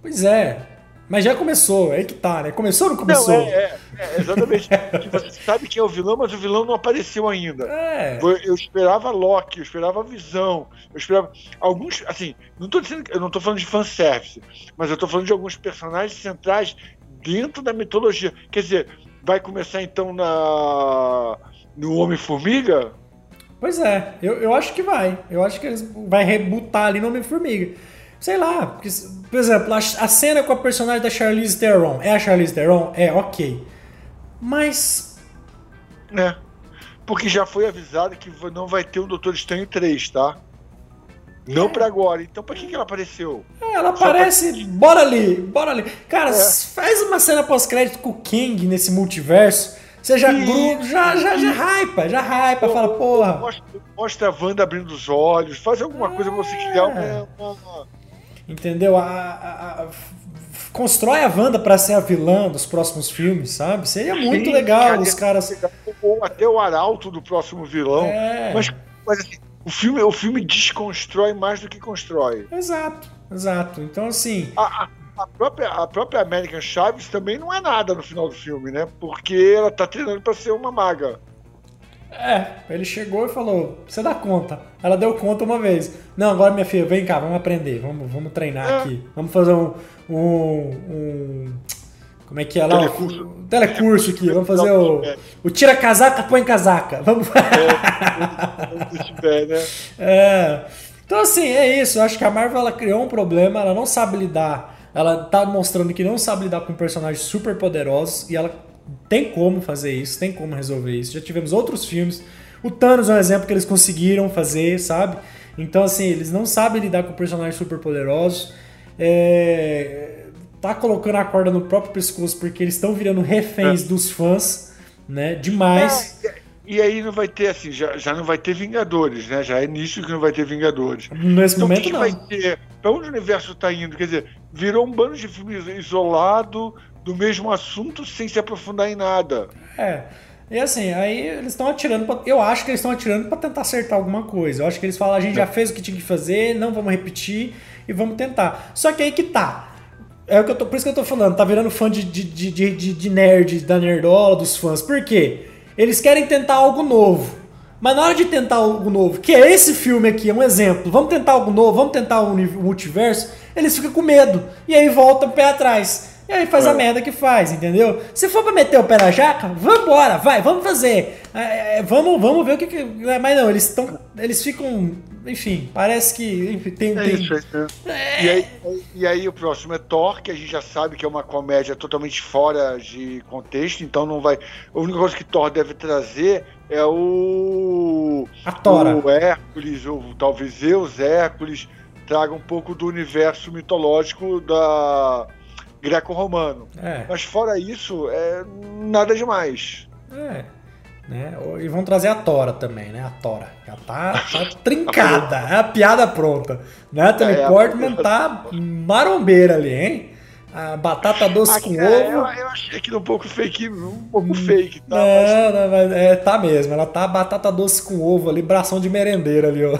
Speaker 1: Pois é. Mas já começou, é aí que tá, né? Começou ou não começou? Não,
Speaker 2: é, é, é exatamente. você sabe quem é o vilão, mas o vilão não apareceu ainda. É. Eu esperava Loki, eu esperava Visão, eu esperava. Alguns, assim, não tô dizendo eu não tô falando de fanservice, mas eu tô falando de alguns personagens centrais dentro da mitologia. Quer dizer, vai começar então na no Homem-Formiga?
Speaker 1: Pois é, eu, eu acho que vai. Eu acho que eles vai rebutar ali no Homem-Formiga. Sei lá, porque, por exemplo, a, a, cena com a personagem da Charlize Theron é a Charlize Theron? É, ok. Mas.
Speaker 2: É. Porque já foi avisado que não vai ter o Doutor Estranho 3, tá? Não é. pra agora. Então pra que, que ela apareceu?
Speaker 1: É, ela aparece. Pra... Bora ali, bora ali. Cara, é. faz uma cena pós-crédito com o King nesse multiverso. Você já gruda, já, já, já hypa, já hypa, fala, porra.
Speaker 2: Mostra, mostra a Wanda abrindo os olhos, faz alguma coisa pra você criar
Speaker 1: É.
Speaker 2: uma. uma-
Speaker 1: Entendeu? A, a- a- constrói a Wanda pra ser a vilã dos próximos filmes, sabe? Seria muito
Speaker 2: Sim,
Speaker 1: legal
Speaker 2: cara,
Speaker 1: os caras.
Speaker 2: Ou até o arauto do próximo vilão.
Speaker 1: É.
Speaker 2: Mas, mas assim, o filme, o filme desconstrói mais do que constrói.
Speaker 1: Exato, exato. Então, assim,
Speaker 2: A, a- própria, a própria American Chaves também não é nada no final do filme, né? Porque ela tá treinando pra ser uma maga.
Speaker 1: é, ele chegou e falou: Você dá conta. Ela deu conta uma vez. Não, agora minha filha, vem cá, vamos aprender, vamos, vamos treinar
Speaker 2: É.
Speaker 1: aqui. Vamos fazer um. um, um- como é que é lá?
Speaker 2: Telecurso.
Speaker 1: Um telecurso aqui, vamos fazer o. O tira casaca, põe casaca. Vamos.
Speaker 2: Tiver, né?
Speaker 1: É. Então, assim, é isso. Eu acho que a Marvel ela criou um problema, ela não sabe lidar. Ela tá mostrando que não sabe lidar com personagens super poderosos e ela tem como fazer isso, tem como resolver isso. Já tivemos outros filmes. O Thanos é um exemplo que eles conseguiram fazer, sabe? Então, assim, eles não sabem lidar com personagens super poderosos. É, Tá colocando a corda no próprio pescoço porque eles estão virando reféns dos fãs, né? Demais.
Speaker 2: É, e aí não vai ter, assim, já, já não vai ter Vingadores, né? Já é nisso que não vai ter Vingadores.
Speaker 1: Nesse
Speaker 2: Então o
Speaker 1: momento,
Speaker 2: que,
Speaker 1: não.
Speaker 2: vai ter? Pra onde o universo tá indo? Quer dizer, virou um bando de filmes isolado do mesmo assunto sem se aprofundar em nada.
Speaker 1: É. E assim, aí eles estão atirando. Pra, eu acho que eles estão atirando pra tentar acertar alguma coisa. Eu acho que eles falam, a gente já fez o que tinha que fazer, não vamos repetir e vamos tentar. Só que aí que tá. É o que eu tô, por isso que eu tô falando, tá virando fã de, de, de, de, nerd, da nerdola, dos fãs. Por quê? Eles querem tentar algo novo. Mas na hora de tentar algo novo, que é esse filme aqui, é um exemplo, vamos tentar algo novo, vamos tentar um multiverso, eles ficam com medo. E aí voltam pé atrás. E aí faz a
Speaker 2: É.
Speaker 1: merda que faz, entendeu? Se for pra meter o pé na jaca, vambora, vai, vamos fazer. É, é, vamos, vamos ver o que. que mas não, eles estão. Eles ficam. Enfim, parece que. Enfim, tem,
Speaker 2: É
Speaker 1: tem-
Speaker 2: isso, é isso. E, aí, e aí o próximo é Thor, que a gente já sabe que é uma comédia totalmente fora de contexto, então não vai. A única coisa que Thor deve trazer é o.
Speaker 1: A Tora.
Speaker 2: O Hércules, ou talvez Zeus, Hércules, traga um pouco do universo mitológico da greco-romano.
Speaker 1: É,
Speaker 2: Mas fora isso, é nada demais.
Speaker 1: é. Né? E vão trazer a Tora também, né? A Tora. Já tá, tá trincada. É a piada pronta. Né? Natalie
Speaker 2: É, a-
Speaker 1: Portman tá marombeira ali, hein? A batata doce com
Speaker 2: é, eu,
Speaker 1: ovo.
Speaker 2: eu achei aquilo um pouco fake, um pouco fake, tá? Mas
Speaker 1: Não, não, mas é, tá mesmo. Ela tá batata doce com ovo ali, bração de merendeira ali, ó.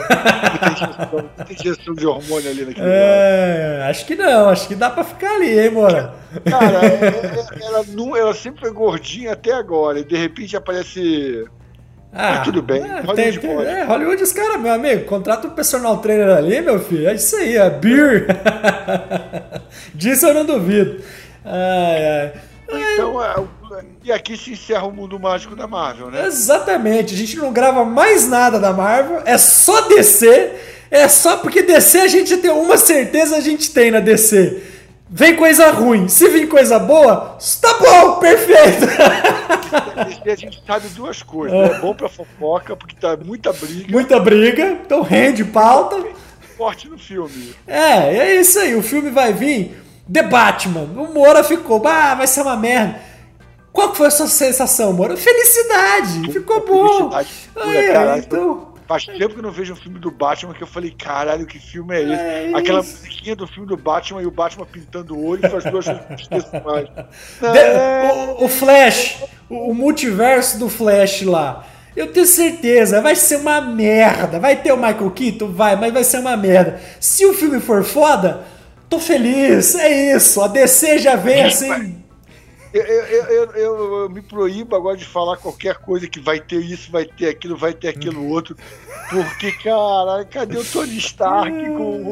Speaker 2: tem injeção de hormônio ali naquele lugar.
Speaker 1: É, acho que não, acho que dá pra ficar ali, hein, Mora?
Speaker 2: Cara, é- ela, nu- ela sempre foi gordinha até agora, e de repente aparece.
Speaker 1: Ah,
Speaker 2: tudo bem,
Speaker 1: É,
Speaker 2: Hollywood
Speaker 1: tem, é, Hollywood, os caras, meu amigo, contrata um personal trainer ali, meu filho. É isso aí, é beer. Disso eu não duvido. Ai, ai.
Speaker 2: Então, é, e aqui se encerra o mundo mágico da Marvel, né?
Speaker 1: Exatamente, a gente não grava mais nada da Marvel, é só DC, é só porque DC a gente tem uma certeza a gente tem na DC. Vem coisa ruim, se vir coisa boa, tá bom, perfeito.
Speaker 2: E a gente sabe duas coisas. né? É bom pra fofoca, porque tá muita briga,
Speaker 1: Muita briga, então rende pauta.
Speaker 2: forte no filme.
Speaker 1: É, é isso aí. O filme vai vir. The Batman. O Moura ficou. Ah, vai ser uma merda. Qual que foi a sua sensação, Moura? Felicidade. Ficou bom.
Speaker 2: Felicidade
Speaker 1: Aí, então.
Speaker 2: Faz tempo que eu não vejo um filme do Batman que eu falei, caralho, que filme é esse?
Speaker 1: É
Speaker 2: Aquela
Speaker 1: isso.
Speaker 2: musiquinha do filme do Batman e o Batman pintando o olho faz duas mais.
Speaker 1: De- o, o Flash, o, o multiverso do Flash lá. Eu tenho certeza, vai ser uma merda. Vai ter o Michael Keaton? Vai, mas vai ser uma merda. Se o filme for foda, tô feliz. É isso. A DC já vem assim.
Speaker 2: Eu, eu, eu, eu- me proíbo agora de falar qualquer coisa que vai ter isso, vai ter aquilo, vai ter aquilo outro. Porque, cara, cadê o Tony Stark com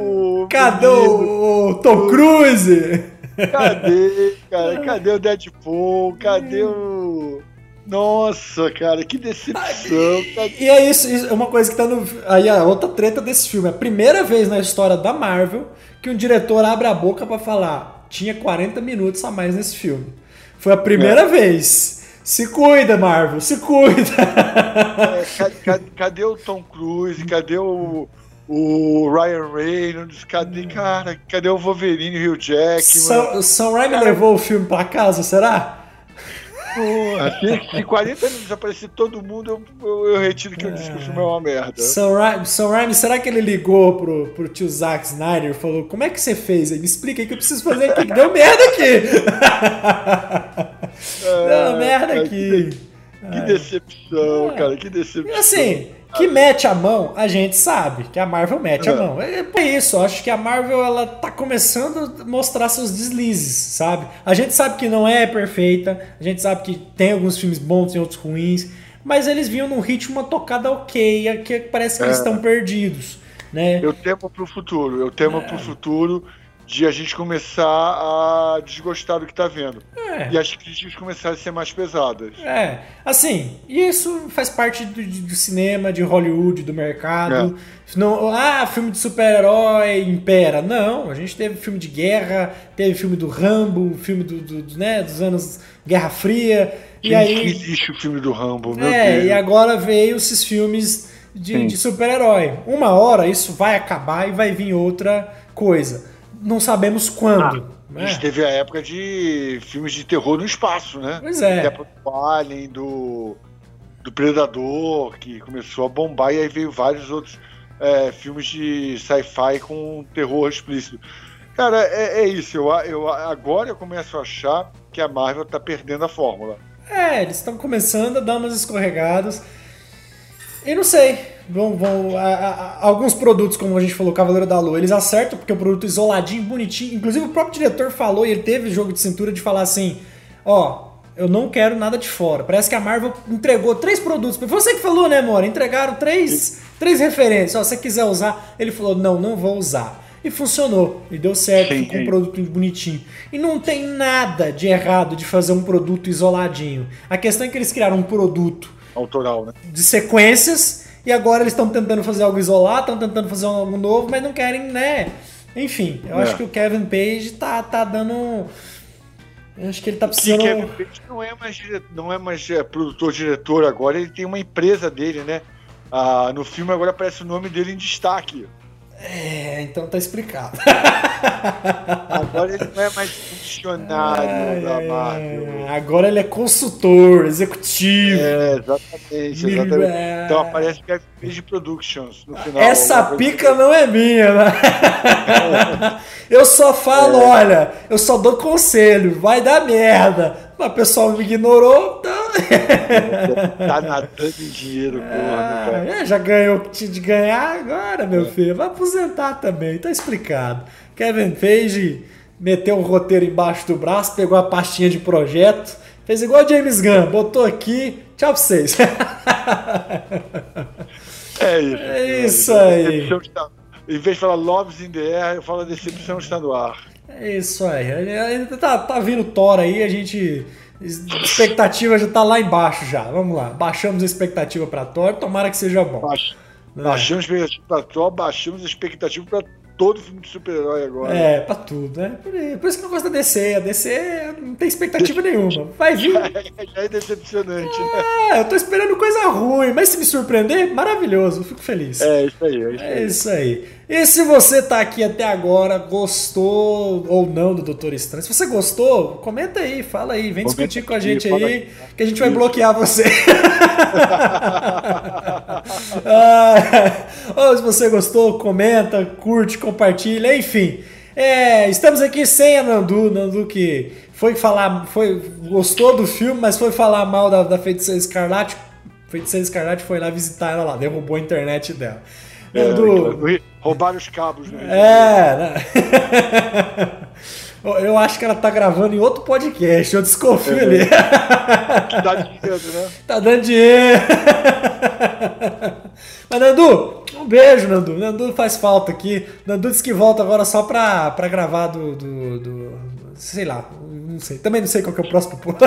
Speaker 2: o.
Speaker 1: Cadê o, o Tom Cruise?
Speaker 2: Cadê, cara? Cadê o Deadpool? Cadê o. Nossa, cara, que decepção. Cadê-
Speaker 1: E é isso, isso é uma coisa que tá no. Aí a outra treta desse filme. É a primeira vez na história da Marvel que um diretor abre a boca pra falar. Tinha 40 minutos a mais nesse filme. Foi a primeira vez. Se cuida, Marvel, se cuida.
Speaker 2: É, ca- ca- cadê o Tom Cruise? Cadê o, o Ryan Reynolds? Cadê, cara? Cadê o Wolverine e o Hugh Jackman?
Speaker 1: Sam, Sam Raimi levou o filme pra casa, será?
Speaker 2: Assim, se 40 minutos aparecer todo mundo, eu, eu, eu retiro que eu disse que o filme é uma merda.
Speaker 1: Sam Raimi, Sam Raimi, será que ele ligou pro, pro tio Zack Snyder e falou: Como é que você fez? Aí me explica aí que eu preciso fazer aqui. Deu merda aqui! Deu merda aqui.
Speaker 2: Que decepção, é. cara, que decepção.
Speaker 1: Assim, que mete a mão, a gente sabe que a Marvel mete a mão. É, é isso, acho que a Marvel ela tá começando a mostrar seus deslizes, sabe? A gente sabe que não é perfeita, a gente sabe que tem alguns filmes bons e outros ruins, mas eles vinham num ritmo uma tocada ok, que parece que é. eles estão perdidos, né?
Speaker 2: Eu temo pro futuro, eu temo é. pro futuro de a gente começar a desgostar do que tá vendo. É. E as críticas começarem a ser mais pesadas.
Speaker 1: É, assim, isso faz parte do, do cinema, de Hollywood, do mercado. É. Não, ah, filme de super-herói impera. Não, a gente teve filme de guerra, teve filme do Rambo, filme do, do, do né, dos anos Guerra Fria.
Speaker 2: Que e aí existe o filme do Rambo, meu
Speaker 1: é, Deus. e agora veio esses filmes de, de super-herói. Uma hora isso vai acabar e vai vir outra coisa não sabemos quando.
Speaker 2: Ah, né? A gente teve a época de filmes de terror no espaço, né?
Speaker 1: Pois é.
Speaker 2: Até do Alien, do, do Predador, que começou a bombar, e aí veio vários outros é, filmes de sci-fi com terror explícito. Cara, é, é isso. Eu, eu, agora eu começo a achar que a Marvel tá perdendo a fórmula.
Speaker 1: É, eles estão começando a dar umas escorregadas. E não sei, vão, vão a, a, alguns produtos, como a gente falou, Cavaleiro da Lua, eles acertam porque é um produto isoladinho, bonitinho. Inclusive o próprio diretor falou, e ele teve jogo de cintura de falar assim: ó, eu não quero nada de fora. Parece que a Marvel entregou três produtos. Foi você que falou, né, Mora? Entregaram três, três referências. Ó, se você quiser usar, ele falou: não, não vou usar. E funcionou, e deu certo, ficou um produto bonitinho. E não tem nada de errado de fazer um produto isoladinho. A questão é que eles criaram um produto
Speaker 2: autoral, né?
Speaker 1: De sequências e agora eles estão tentando fazer algo isolado, estão tentando fazer algo novo, mas não querem, né? Enfim, eu é. acho que o Kevin Page tá, tá dando. Eu acho que ele tá precisando.
Speaker 2: Que Kevin Page não é mais, não é mais é, produtor-diretor agora, ele tem uma empresa dele, né? Ah, no filme agora aparece o nome dele em destaque.
Speaker 1: É, então tá explicado.
Speaker 2: Agora ele não é mais funcionário ai, da Marvel.
Speaker 1: Agora ele é consultor, executivo.
Speaker 2: É, exatamente. exatamente. É... Então aparece que é Page Productions no final.
Speaker 1: Essa pica não é minha, né? eu só falo, é. olha, eu só dou conselho, vai dar merda. Mas o pessoal me ignorou, então.
Speaker 2: tá nadando em dinheiro, porra,
Speaker 1: é, já ganhou o que tinha de ganhar agora, meu é. filho. Vai aposentar também, tá explicado. Kevin Feige meteu o roteiro embaixo do braço, pegou a pastinha de projeto, fez igual James Gunn, botou aqui, tchau pra vocês.
Speaker 2: É isso.
Speaker 1: É isso aí.
Speaker 2: Em vez de falar Loves in the Air, eu falo Decepção está no ar.
Speaker 1: É isso aí. Tá, tá vindo Thor aí, a gente. Expectativa já tá lá embaixo já. Vamos lá. Baixamos a expectativa para Thor, tomara que seja bom.
Speaker 2: Né? Baixamos a expectativa para Thor, baixamos a expectativa para todo filme de super-herói agora.
Speaker 1: É, pra tudo, né? Por, por, isso que não gosto da DC. A DC não tem expectativa nenhuma. Vai vir. Já
Speaker 2: é, é decepcionante,
Speaker 1: né? é, né? eu tô esperando coisa ruim, mas se me surpreender, maravilhoso, fico feliz.
Speaker 2: É, isso aí, é
Speaker 1: isso aí. É isso aí. E se você tá aqui até agora, gostou ou não do Doutor Estranho, se você gostou, comenta aí, fala aí, vem comenta discutir com a gente aí, aí, que a gente vai bloquear você. ah, ou se você gostou, comenta, curte, compartilha, enfim. É, estamos aqui sem a Nandu, Nandu que foi falar, foi, gostou do filme, mas foi falar mal da, da Feiticeira Escarlate. Feiticeira Escarlate foi lá visitar ela lá, derrubou a internet dela.
Speaker 2: É, Nandu, roubaram os cabos, né?
Speaker 1: É, né? Eu acho que ela tá gravando em outro podcast, eu desconfio é, ali.
Speaker 2: Tá dando dinheiro, né?
Speaker 1: Tá dando dinheiro. Mas, Nandu, um beijo, Nandu. Nandu faz falta aqui. Nandu disse que volta agora só pra, pra gravar do, do, do Sei lá, não sei. Também não sei qual que é o próximo ponto.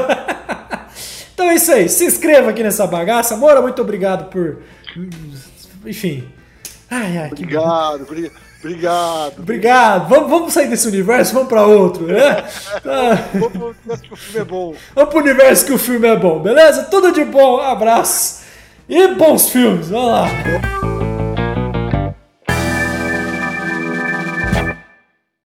Speaker 1: então é isso aí. Se inscreva aqui nessa bagaça. Mora, muito obrigado por. Enfim.
Speaker 2: Ai, ai, obrigado, que... obrigado. Obrigado.
Speaker 1: Vamos, vamos sair desse universo, vamos para outro, né?
Speaker 2: vamos pro universo que o filme é bom.
Speaker 1: Vamos pro universo que o filme é bom, beleza? Tudo de bom, abraço e bons filmes. Vamos lá.